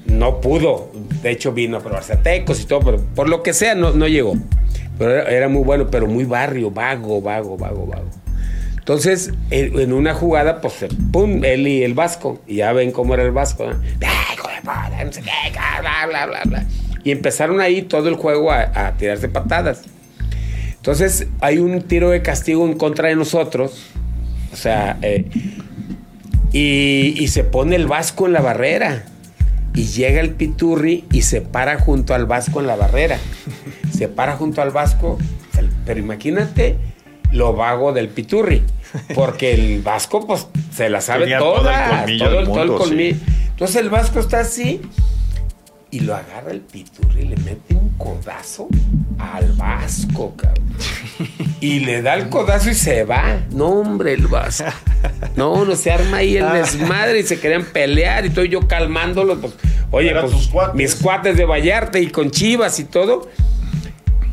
C: No pudo, de hecho vino a probarse a Tecos y todo, pero por lo que sea no, no llegó. Pero era, muy bueno, pero muy barrio, vago, vago, vago, vago. Entonces, en, una jugada, pues, pum, él y el Vasco, y ya ven cómo era el Vasco. ¿no? bla, bla, bla, bla y empezaron ahí todo el juego a, tirarse patadas. Entonces hay un tiro de castigo en contra de nosotros. O sea, eh, y, se pone el Vasco en la barrera. Y llega el Piturri y se para junto al Vasco en la barrera. Se para junto al Vasco. Pero imagínate lo vago del Piturri. Porque el Vasco, pues, se la sabe toda. Todo el, todo Entonces el Vasco está así y lo agarra el piturri y le mete un codazo al vasco, cabrón. Y le da el codazo y se va. No, hombre, el vasco. No, no se arma ahí el desmadre y se querían pelear y estoy yo calmándolo. Pues, oye, pues mis cuates de Vallarta y con Chivas y todo.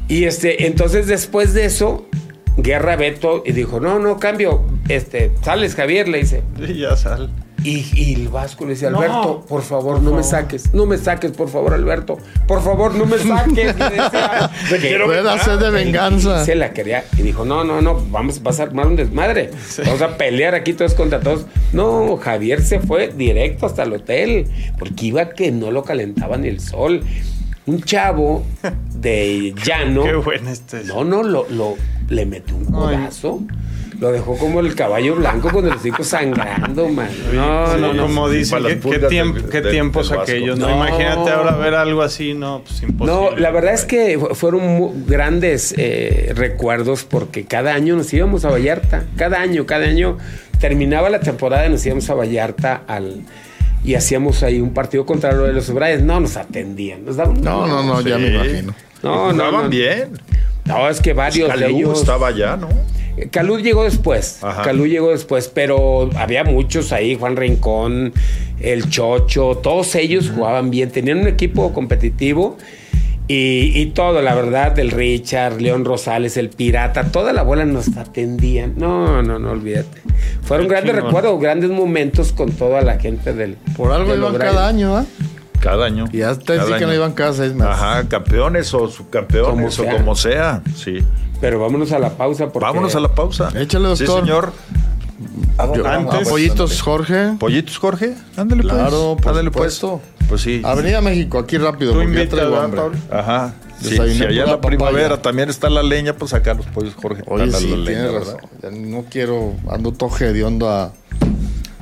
C: Y este, entonces después de eso, Guerra Beto y dijo, no, no, cambio, este, sales Javier, le dice.
D: Y ya sal.
C: Y, el Vasco le dice, Alberto, por favor, no me saques, no me saques, por favor, Alberto, por favor, no me saques.
B: Puede hacer de venganza.
C: se la quería y dijo, no, no, no, vamos, vas a armar un desmadre. Vamos a pelear aquí todos contra todos. No, Javier se fue directo hasta el hotel, porque iba que no lo calentaba ni el sol. Un chavo de llano.
D: Qué bueno este.
C: No, no, lo, lo, le metió un codazo. Lo dejó como el caballo blanco con el hocico sangrando, man.
D: No, no, no. Como dice, ¿qué, tiempos aquellos? No. Imagínate ahora ver algo así, no, pues imposible.
C: No, la verdad es que fueron grandes eh, recuerdos porque cada año nos íbamos a Vallarta. Cada año, cada año terminaba la temporada y nos íbamos a Vallarta al y hacíamos ahí un partido contra lo de los Brayes. No nos atendían. Nos daban,
B: no, no, no, ya me imagino.
A: No, no. Estaban bien.
C: No, es que varios
A: pues de ellos. estaba allá, ¿no?
C: Calud llegó después. Calud llegó después, pero había muchos ahí, Juan Rincón, el Chocho, todos ellos jugaban bien, tenían un equipo competitivo. Y, todo, la verdad, el Richard, León Rosales, el Pirata, toda la bola nos atendían. No, no, no, olvídate. Fueron grandes recuerdos, grandes momentos con toda la gente del.
B: Por algo iban cada año, ¿eh?
A: Cada año.
B: Y hasta sí que no iban cada seis meses.
A: Ajá, campeones o subcampeones o como sea, sí.
C: Pero vámonos a la pausa. Porque
A: Vámonos a la pausa.
B: Échale,
A: Sí,
B: doctor.
A: señor. ¿A dónde
B: Yo-
A: vamos?
D: antes-
B: Pollitos Jorge.
A: ¿Pollitos, Jorge? Ándale, pues.
B: Claro, por
A: Ándale,
B: supuesto.
A: pues. Pues sí.
B: Avenida México, aquí rápido,
D: Tú
B: porque ya
D: invitas,
B: traigo
D: ¿verdad,
B: hambre.
D: Pablo?
A: Ajá. Sí, si allá la primavera también está la leña, pues acá los pollos Jorge.
B: Oye, sí,
A: la leña,
B: razón. No quiero, ando todo hediondo a...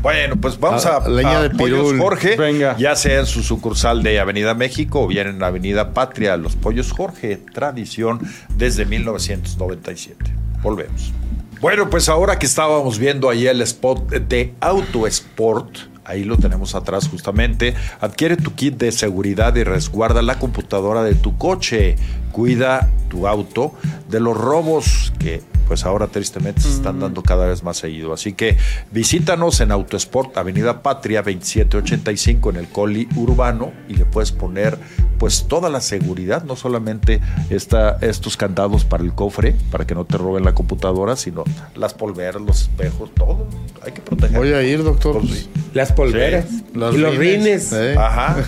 A: Bueno, pues vamos
B: Ah,
A: a,
B: leña
A: a
B: de
A: Pollos
B: pirul.
A: Jorge,
D: Venga.
A: ya sea en su sucursal de Avenida México o bien en Avenida Patria, los Pollos Jorge, tradición desde 1997. Volvemos. Bueno, pues ahora que estábamos viendo ahí el spot de Auto Sport, ahí lo tenemos atrás justamente, adquiere tu kit de seguridad y resguarda la computadora de tu coche, cuida tu auto de los robos que pues ahora tristemente se están dando cada vez más seguido. Así que visítanos en Autosport, Avenida Patria 2785 en el Coli Urbano y le puedes poner pues toda la seguridad, no solamente esta, estos candados para el cofre, para que no te roben la computadora, sino las polveras, los espejos, todo. Hay que proteger.
B: Voy a ir, doctor.
A: Pues.
C: Las polveras.
B: Los
C: y los rines.
B: Eh.
A: Ajá.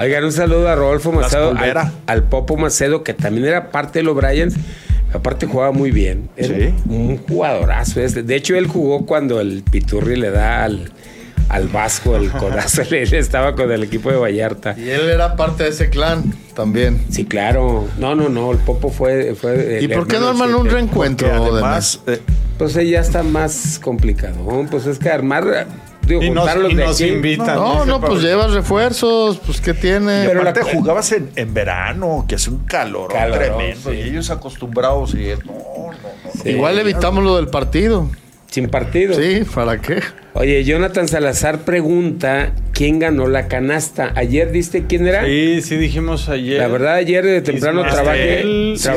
C: Oigan, un saludo a Rodolfo Macedo, al, al Popo Macedo, que también era parte de los Bryans. Aparte jugaba muy bien. Era
A: Sí.
C: un jugadorazo. este. De hecho, él jugó cuando el Piturri le da al, al Vasco el codazo. él estaba con el equipo de Vallarta.
B: Y él era parte de ese clan también.
C: Sí, claro. No, no, no. El Popo fue. fue
B: ¿Y por qué no arman
C: del
B: un reencuentro?
A: Además, eh,
C: Pues eh, ya está más complicado. Pues es que armar. Digo,
D: Y nos, y
C: de
D: nos
C: aquí.
D: invitan.
B: No, no, pues llevas refuerzos, pues ¿qué tiene?
A: Y
C: Pero
A: aparte
C: la-
A: jugabas en, en verano, que hace un calor tremendo.
C: sí.
A: Y ellos acostumbrados y él, no, no, no.
C: Sí.
B: Igual evitamos lo del partido.
C: Sin partido.
B: Sí, ¿para qué?
C: Oye, Jonathan Salazar pregunta quién ganó la canasta. Ayer diste quién era.
D: Sí, sí dijimos ayer.
C: La verdad, ayer de temprano trabajé.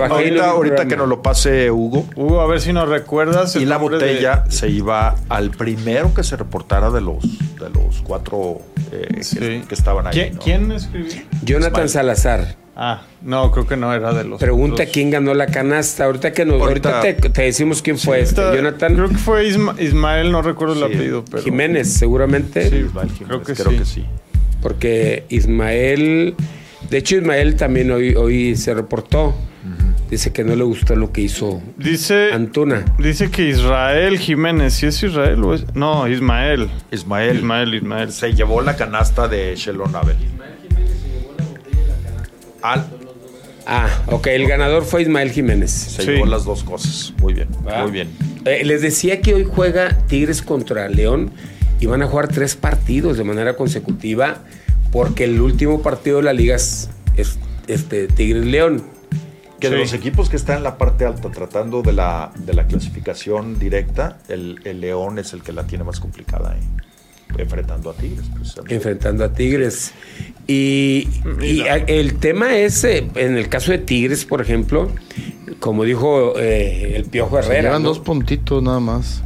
A: Ahorita ahorita que nos lo pase Hugo.
D: Hugo, a ver si nos recuerdas.
A: Y la
D: de-
A: botella se iba al primero que se reportara de los, de los cuatro eh, que-
D: Sí.
A: que, estaban ahí.
D: ¿Quién,
A: ¿no?
D: quién escribió?
C: Jonathan
A: Ismael.
C: Salazar
D: Ah, no, creo que no era de los.
C: pregunta quién ganó la canasta. Ahorita que nos, ahorita,
A: Ahorita-
C: te, te decimos quién fue este.
D: Está-
C: Jonathan
D: Creo que fue Isma- Ismael, no recuerdo el apellido, pero.
C: Jiménez, seguramente.
D: Sí.
A: Ismael Jiménez,
D: Creo que
A: creo
D: sí.
A: que sí.
C: Porque Ismael. De hecho, Ismael también hoy, hoy se reportó. Dice que no le gustó lo que hizo
D: Dice,
C: Antuna.
D: dice que Israel Jiménez. ¿Sí es Israel o es.? No, Ismael.
A: Ismael,
D: Ismael, Ismael.
A: se llevó la canasta de Shelon Abel. Al-
C: Ah, ok. El ganador fue Ismael Jiménez.
A: se
D: Sí.
A: llevó las dos cosas. Muy bien, muy bien.
C: Eh, les decía que hoy juega Tigres contra León y van a jugar tres partidos de manera consecutiva porque el último partido de la liga es, es, este, Tigres-León.
A: Que de los equipos que están en la parte alta tratando de la, de la clasificación directa, el, el León es el que la tiene más complicada ahí. Enfrentando a Tigres, precisamente.
C: enfrentando a Tigres. Y, y
D: Mira.
C: a- el tema es, eh, en el caso de Tigres, por ejemplo, como dijo eh, el Piojo
B: Se
C: Herrera.
B: llevan
C: ¿no?
B: dos puntitos nada más.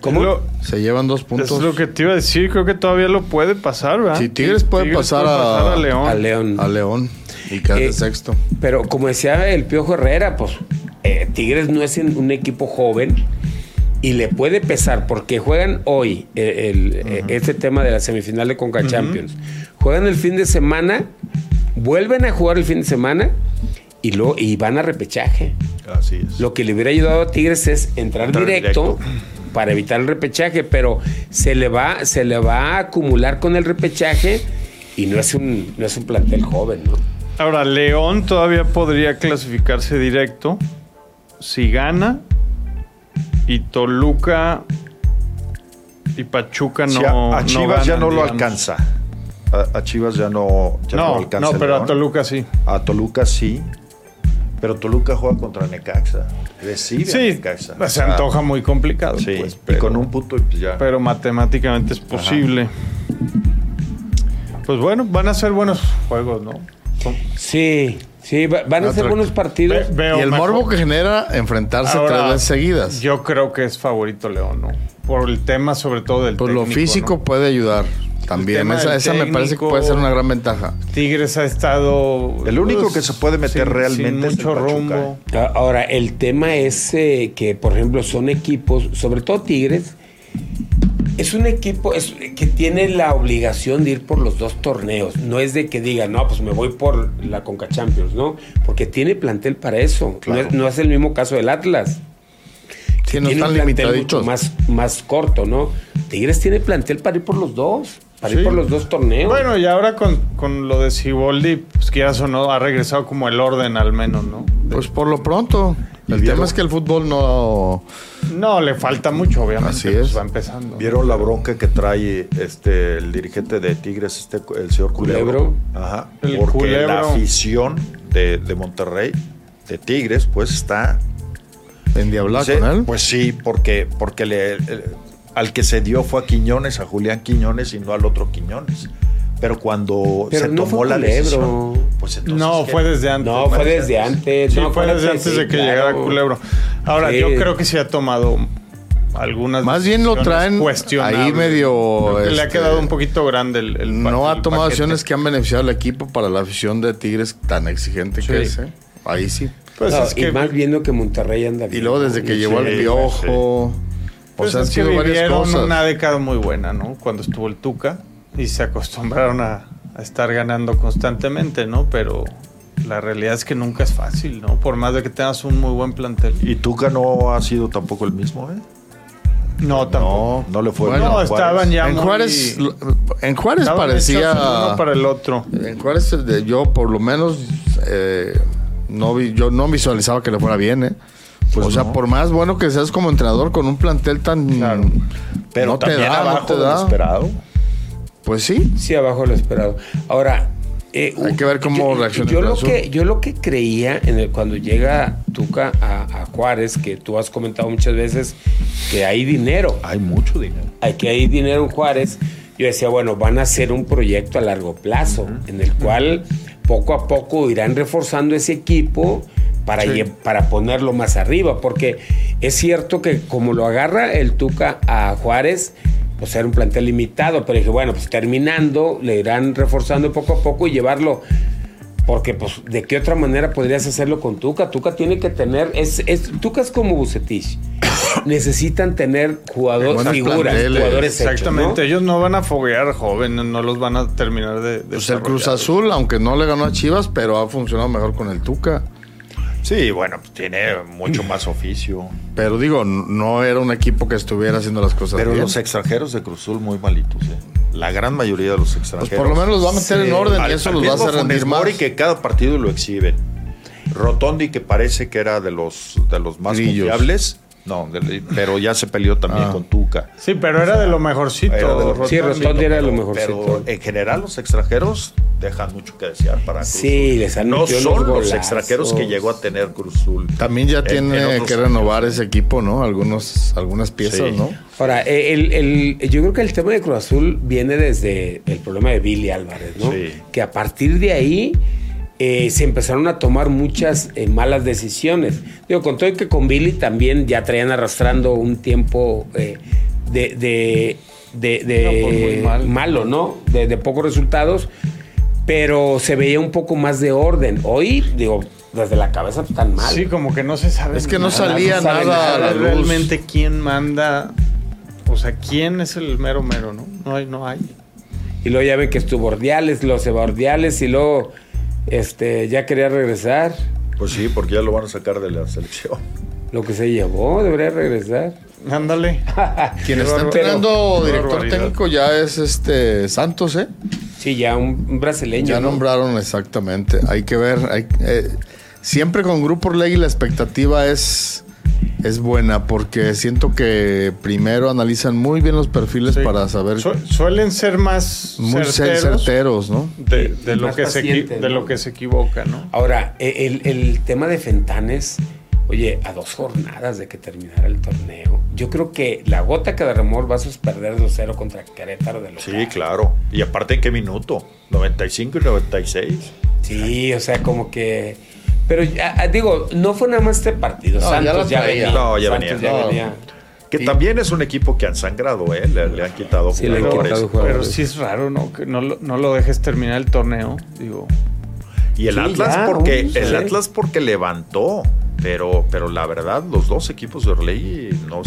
C: ¿Cómo?
D: Lo,
B: Se llevan dos puntos.
D: es lo que te iba a decir. Creo que todavía lo puede pasar, ¿verdad?
B: Sí, Tigres puede pasar a-
D: León.
C: A León.
B: A León. Y queda de
C: Eh,
B: sexto.
C: Pero como decía el Piojo Herrera, pues eh, Tigres no es un equipo joven y le puede pesar porque juegan hoy eh, el- eh, este tema de la semifinal de Conca Champions. Juegan el fin de semana, vuelven a jugar el fin de semana y, lo, y van a repechaje.
A: Así es.
C: Lo que le hubiera ayudado a Tigres es entrar,
A: Entrar
C: directo,
A: directo.
C: para evitar el repechaje, pero se le va, se le va a acumular con el repechaje y no es un, no es un plantel joven, ¿no?
D: Ahora, León todavía podría clasificarse directo si gana y Toluca y Pachuca no.
A: Si a, a Chivas ya
D: ganan,
A: no lo alcanza. A, a Chivas ya no, ya no,
D: No,
A: alcanza.
D: no, pero a. Toluca sí.
A: A Toluca sí. Pero Toluca juega contra Necaxa. Recibe a Necaxa.
D: se antoja muy complicado.
A: Sí,
D: pues,
A: y
D: pero,
A: con un punto pues ya.
D: pero matemáticamente es posible. Pues bueno, van a ser buenos juegos, ¿no?
C: Sí, sí, va- van a ser buenos partidos.
D: Ve- veo
B: Y el
D: mejor-
B: morbo que genera enfrentarse
D: Ahora,
B: tres veces seguidas.
D: Yo creo que es favorito León, ¿no? Por el tema sobre todo del
B: Pues lo
D: técnico,
B: físico
D: ¿no?
B: puede ayudar también.
D: tema
B: Esa,
D: del
B: esa me parece que
D: técnico.
B: puede ser una gran ventaja.
D: Tigres ha estado...
A: El único
D: pues,
A: que se puede meter
D: sin-
A: realmente
D: sin
A: es el
D: mucho
A: Pachuca,
D: rumbo.
C: A- Ahora, el tema es eh, que, por ejemplo, son equipos, sobre todo Tigres, Es un equipo es- que tiene la obligación de ir por los dos torneos. No es de que diga, no, pues me voy por la Conca Champions, ¿no? Porque tiene plantel para eso.
A: Claro.
C: No, es, no es el mismo caso del Atlas.
B: Sí, no
C: tiene
B: están
C: un plantel mucho más, más corto, ¿no? Tigres tiene plantel para ir por los dos. Para
D: Sí.
C: ir por los dos torneos.
D: Bueno, y ahora con, con lo de Siboldi, pues quieras o no, ha regresado como el orden al menos, ¿no?
B: Pues por lo pronto. El tema es que el fútbol no.
D: No, le falta mucho, obviamente.
B: Así
D: pues,
B: es.
D: va empezando.
A: ¿Vieron la bronca que trae este el dirigente de Tigres, este el señor Culebro?
C: Culebro.
A: Ajá.
D: El
A: porque
D: Culebro.
A: la afición de, de Monterrey, de Tigres, pues está.
B: Endiablado
A: Sí,
B: con él.
A: Pues sí, porque, porque le, el- al que se dio fue a Quiñones, a Julián Quiñones y no al otro Quiñones. Pero cuando
C: Pero
A: se
C: no
A: tomó la
C: Culebro.
A: decisión, pues entonces
D: No,
A: ¿qué?
D: fue desde antes.
C: no, fue desde antes.
D: Sí,
C: No,
D: fue desde antes
C: sí,
D: de que
C: claro.
D: llegara Culebro. Ahora,
C: Sí.
D: yo creo que sí ha tomado algunas
B: Más bien lo traen ahí medio,
D: que le ha
B: este,
D: quedado un poquito grande el, el
B: no ha
D: el
B: tomado
D: paquete.
B: acciones que han beneficiado al equipo para la afición de Tigres tan exigente
D: Sí.
B: que es. ¿eh? Ahí sí.
D: Pues
C: No,
D: es que,
C: y más viendo que Monterrey anda
B: Y
C: bien.
B: luego desde que
A: Sí,
B: llegó
A: sí,
B: piojo.
D: pues
B: o sea, han
D: que
B: sido varias cosas.
D: una década muy buena, ¿no? Cuando estuvo el Tuca y se acostumbraron a, a estar ganando constantemente, ¿no? Pero la realidad es que nunca es fácil, ¿no? Por más de que tengas un muy buen plantel.
A: Y Tuca no ha sido tampoco el mismo, ¿eh?
D: No, tampoco.
A: No, no le fue
B: Bueno,
D: no, estaban ya
B: En
D: muy-
B: Juárez, en Juárez parecía.
D: uno para el otro.
B: En Juárez, de- yo por lo menos eh, no vi, yo no visualizaba que le fuera bien, ¿eh?
A: Pues
B: o sea,
A: no.
B: por más bueno que seas como entrenador con un plantel tan.
D: Claro.
A: Pero
B: no te da, no
A: abajo
B: te
A: de lo
B: da.
A: esperado.
B: Pues sí.
C: Sí, abajo lo esperado. Ahora, eh,
B: Hay que ver cómo
C: yo-
B: reacciona
C: yo
B: el
C: lo que Yo lo que creía en el, cuando llega Tuca a, a Juárez, que tú has comentado muchas veces que hay dinero,
A: Hay mucho dinero.
C: hay que hay dinero en Juárez. Yo decía, bueno, van a hacer un proyecto a largo plazo, en el cual poco a poco irán reforzando ese equipo para,
D: Sí.
C: para ponerlo más arriba, porque es cierto que como lo agarra el Tuca a Juárez, pues era un plantel limitado, pero dije, bueno, pues terminando, le irán reforzando poco a poco y llevarlo. Porque, pues, ¿de qué otra manera podrías hacerlo con Tuca? Tuca tiene que tener. Es, es, Tuca es como Bucetich. Necesitan tener jugadores, figuras,
B: planteles.
C: jugadores hechos,
D: Exactamente,
C: ¿no?
D: ellos no van a foguear jóvenes, no los van a terminar de... de
B: Pues el Cruz. Azul, aunque no le ganó a Chivas, pero ha funcionado mejor con el Tuca.
A: Sí, bueno, pues tiene mucho más oficio.
B: Pero digo, no era un equipo que estuviera haciendo las cosas
A: Pero
B: bien.
A: los extranjeros de Cruz Azul muy malitos, ¿eh? La gran mayoría de los
B: Pues
A: extranjeros.
B: por lo menos los va a meter
C: Sí.
B: en orden
A: Al-
B: y eso los va a hacer rendir más.
A: Mori que cada partido lo exhiben. Rotondi que parece que era de los de los más
B: Grillos.
A: confiables. No, de- pero ya se peleó también
B: Ah.
A: con Tuca.
D: Sí, pero era de lo mejorcito.
A: Era de lo-
C: Sí, Rotondi era lo mejorcito.
A: Pero en general los extranjeros dejan mucho que desear para Cruz
C: Sí,
A: Azul.
C: les han
A: No son los
C: golazos.
A: extranjeros que llegó a tener Cruz Azul.
B: También ya
A: En-
B: tiene
A: en
B: que renovar
A: ¿no?
B: ese equipo, ¿no? Algunos, algunas piezas,
A: Sí.
B: ¿no?
C: Ahora, el, el- yo creo que el tema de Cruz Azul viene desde el problema de Billy Álvarez, ¿no?
A: Sí.
C: Que a partir de ahí eh, se empezaron a tomar muchas eh, malas decisiones. Digo, con todo y que con Billy también ya traían arrastrando un tiempo eh, de, de, de- de
D: No, pues, muy mal.
C: malo, ¿no? De, de pocos resultados, pero se veía un poco más de orden. Hoy, digo, desde la cabeza pues, tan mal.
D: Sí, como que no se sabe.
B: Es que no salía
C: no
B: nada
D: realmente quién manda. O sea, quién es el mero mero, ¿no? No hay, no hay.
C: Y luego ya ven que estuvo Ordiales, los se va Ordiales y luego este, ya quería regresar.
A: Pues sí, porque ya lo van a sacar de la selección.
C: Lo que se llevó, debería regresar.
D: Ándale.
B: Quien está entrenando director técnico ya es este Santos, ¿eh?
C: Sí, ya un, un brasileño.
B: Ya
C: ¿no?
B: nombraron exactamente. Hay que ver. hay- eh, siempre con Grupo Orlegui la expectativa es, es buena porque siento que primero analizan muy bien los perfiles
D: Sí.
B: para saber
D: Su- suelen ser más
B: muy cer-
D: certeros
B: certeros, ¿no?
D: de, de lo que se, de
C: ¿no?
D: lo que se equivoca, ¿no?
C: Ahora, e- el, el tema de Fentanes, oye, a dos jornadas de que terminara el torneo, yo creo que la gota que derramó vas a perder 2-0 contra Querétaro de local.
A: Sí, claro. Y aparte, ¿en qué minuto? 95 y 96.
C: Sí, o sea, como que... Pero ya, ah, digo, no fue nada más este partido.
B: No,
C: Santos ya, venía.
A: No, ya
C: Santos
A: venía.
C: ya
B: No.
C: venía.
A: Que
B: Sí.
A: también es un equipo que han sangrado, ¿eh? Le, le han quitado
C: Sí, le han
A: jugadores.
D: Pero sí es raro, ¿no? Que no lo, no lo dejes terminar el torneo. Digo,
A: Y el
C: Sí,
A: Atlas
C: ya,
A: porque el. Atlas porque levantó. Pero, pero la verdad, los dos equipos de Orley no,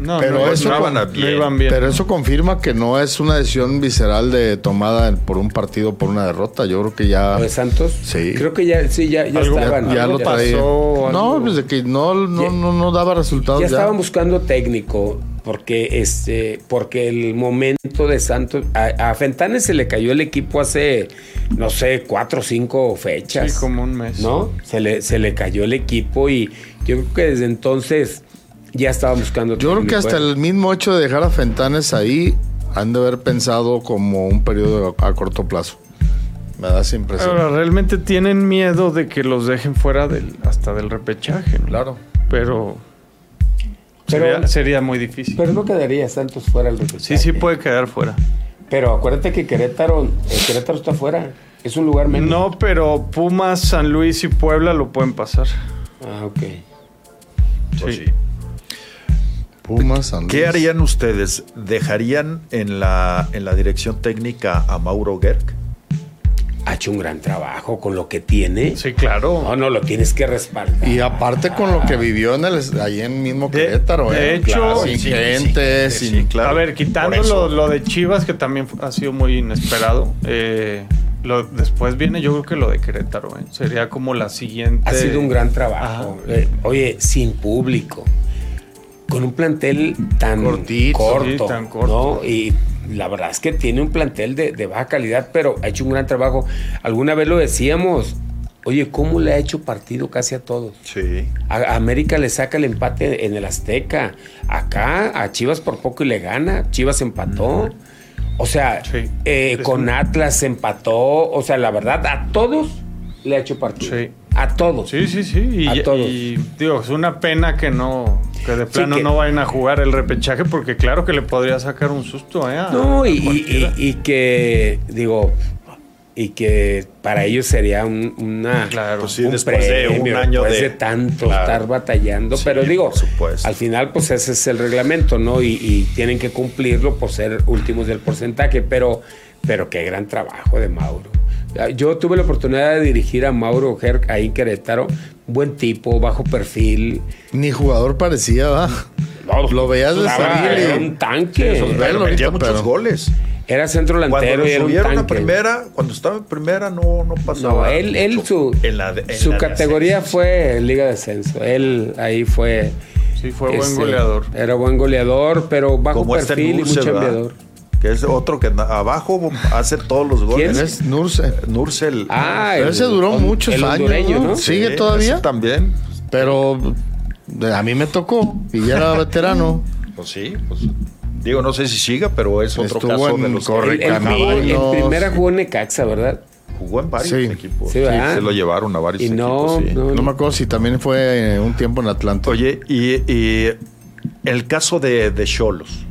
D: No,
B: Pero
D: no,
B: eso
D: no iban bien.
B: Pero eso confirma que no es una decisión visceral de tomada por un partido por una derrota. Yo creo que ya.
C: ¿Lo de Santos?
B: Sí.
C: Creo que ya, sí, ya, ya
D: Algo-
C: estaban.
B: ya lo
D: pasó,
B: No,
D: algo.
B: pues de que no, no,
C: Ya-
B: no, no daba resultados.
C: ya
B: ya.
C: estaban buscando técnico. Porque este, porque el momento de Santos. A, a Fentanes se le cayó el equipo hace, no sé, cuatro o cinco fechas.
D: Sí, como un mes.
C: ¿No? Se le, se le cayó el equipo y yo creo que desde entonces ya estaban buscando
B: Yo creo que hasta el mismo hecho de dejar a Fentanes ahí han de haber pensado como un periodo a, a corto plazo. Me da esa impresión.
D: Ahora, realmente tienen miedo de que los dejen fuera del, hasta del repechaje. ¿no?
B: Claro.
D: Pero,
C: Pero-
D: sería, sería muy difícil.
C: Pero no quedaría Santos fuera el repechaje.
D: sí, sí puede quedar fuera.
C: Pero acuérdate que Querétaro, el Querétaro está fuera. Es un lugar menos.
D: No, pero Pumas, San Luis y Puebla lo pueden pasar.
C: Ah, ok.
A: Pues
D: Sí.
A: sí.
B: Pumas, San
A: ¿Qué
B: Luis.
A: harían ustedes? ¿Dejarían en la, en la dirección técnica a Mauro Gerg?
C: Ha hecho un gran trabajo con lo que tiene.
D: Sí, claro.
C: No, no, lo tienes que respaldar.
B: Y aparte con lo que vivió en el, ahí en mismo
D: De-
B: Querétaro,
D: de
B: ¿eh?
D: hecho-
B: Claro, sin
A: sí,
B: gente,
A: sí,
B: sin...
A: sí, claro.
D: A ver, quitando lo, lo de Chivas, que también ha sido muy inesperado. eh, lo, después viene, yo creo que lo de Querétaro. eh. Sería como la siguiente.
C: Ha sido un gran trabajo. Eh, oye, sin público. Con un plantel tan
B: Cortito,
C: corto.
D: sí, tan corto.
C: ¿no? Y la verdad es que tiene un plantel de, de baja calidad, pero ha hecho un gran trabajo. Alguna vez lo decíamos. Oye, ¿cómo le ha hecho partido casi a todos?
A: Sí.
C: A a América le saca el empate en el Azteca. Acá a Chivas por poco y le gana. Chivas empató. O sea,
D: Sí.
C: eh, con
D: un-
C: Atlas empató. O sea, la verdad, a todos le ha hecho partido.
D: Sí.
C: A todos.
D: Sí, sí, sí. Y,
C: A todos.
D: y, digo, es una pena que no, que de plano
C: que-
D: no vayan a jugar el repechaje, porque claro que le podría sacar un susto, ¿eh? a-
C: No,
D: a
C: y, y-
D: cualquiera.
C: y- y que, digo, y que para ellos sería un, una,
D: Claro.
A: Pues sí,
C: un
A: después de un
C: premio,
A: año
C: después
A: de-
C: de, tanto
A: Claro.
C: estar batallando.
A: Sí,
C: pero digo, al final, pues ese es el reglamento, ¿no? Y, y tienen que cumplirlo por ser últimos del porcentaje. Pero, pero qué gran trabajo de Mauro. Yo tuve la oportunidad de dirigir a Mauro Herc ahí en Querétaro. Buen tipo, bajo perfil.
B: Ni jugador parecía, ¿verdad?
C: No,
B: Lo veías de salir
C: Era un tanque.
B: Sí,
A: Pero metía muchos
B: pero-
A: goles.
C: Era centro
A: Cuando
C: delantero y era un
A: primera, cuando estaba en primera no, no pasaba.
C: No, él, él su,
A: En la de- en
C: su
A: la
C: categoría fue Liga de Ascenso. Él ahí fue.
D: Sí, fue buen
C: este,
D: goleador.
C: Era buen goleador, pero bajo
A: Como este
C: perfil
A: Nurse,
C: y mucho
A: ¿verdad?
C: enviador.
A: Que es otro que abajo hace todos los goles.
C: ¿Quién?
B: Es Nurse.
A: Nursel.
C: Ah,
B: Pero
C: el-
B: ese duró muchos
C: el
B: años, ¿no?
C: ¿no?
B: Sí. ¿Sigue todavía?
A: ese también.
B: Pero de- a mí me tocó y ya era veterano.
A: Pues sí, pues digo, no sé si siga, pero es otro
B: Estuvo
A: caso
B: en
A: de los
C: El, en primera jugó en Necaxa, ¿verdad?
A: jugó en varios
B: Sí.
A: equipos.
C: Sí,
A: se lo llevaron a varios
C: Y no,
A: equipos. sí.
C: no,
B: No me acuerdo si también fue eh, un tiempo en Atlanta.
A: Oye, y, y el caso de de Cholos,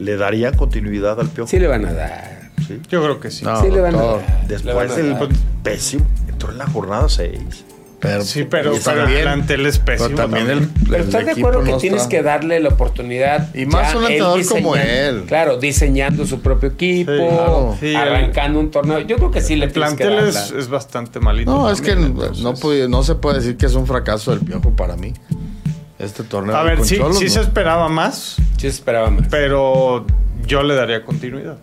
A: ¿le darían continuidad al Piojo?
C: Sí le van a dar.
A: Sí.
D: Yo creo que sí.
B: No,
C: sí le van a dar.
A: Después del pésimo, entró en la jornada 6.
B: Pero,
D: Sí, pero,
B: y
D: pero el plantel es pésimo.
B: pero también el,
C: Pero
B: el
C: estás de acuerdo que
B: no
C: tienes
B: está-
C: que darle la oportunidad.
B: Y más un entrenador como él.
C: Claro, diseñando su propio equipo,
D: Sí,
B: claro.
D: Sí, el-
C: arrancando un torneo. Yo creo que sí le
D: El
C: tienes que
D: plantel
C: dar
D: es,
C: la-
D: es bastante malito.
B: No, es que no,
D: entonces-
B: no puede- no se puede decir que es un fracaso del piojo para mí. Este torneo.
D: A ver,
B: con
D: sí,
B: Cholos,
D: sí
B: no.
D: se esperaba más,
C: Sí esperaba más.
D: pero yo le daría continuidad.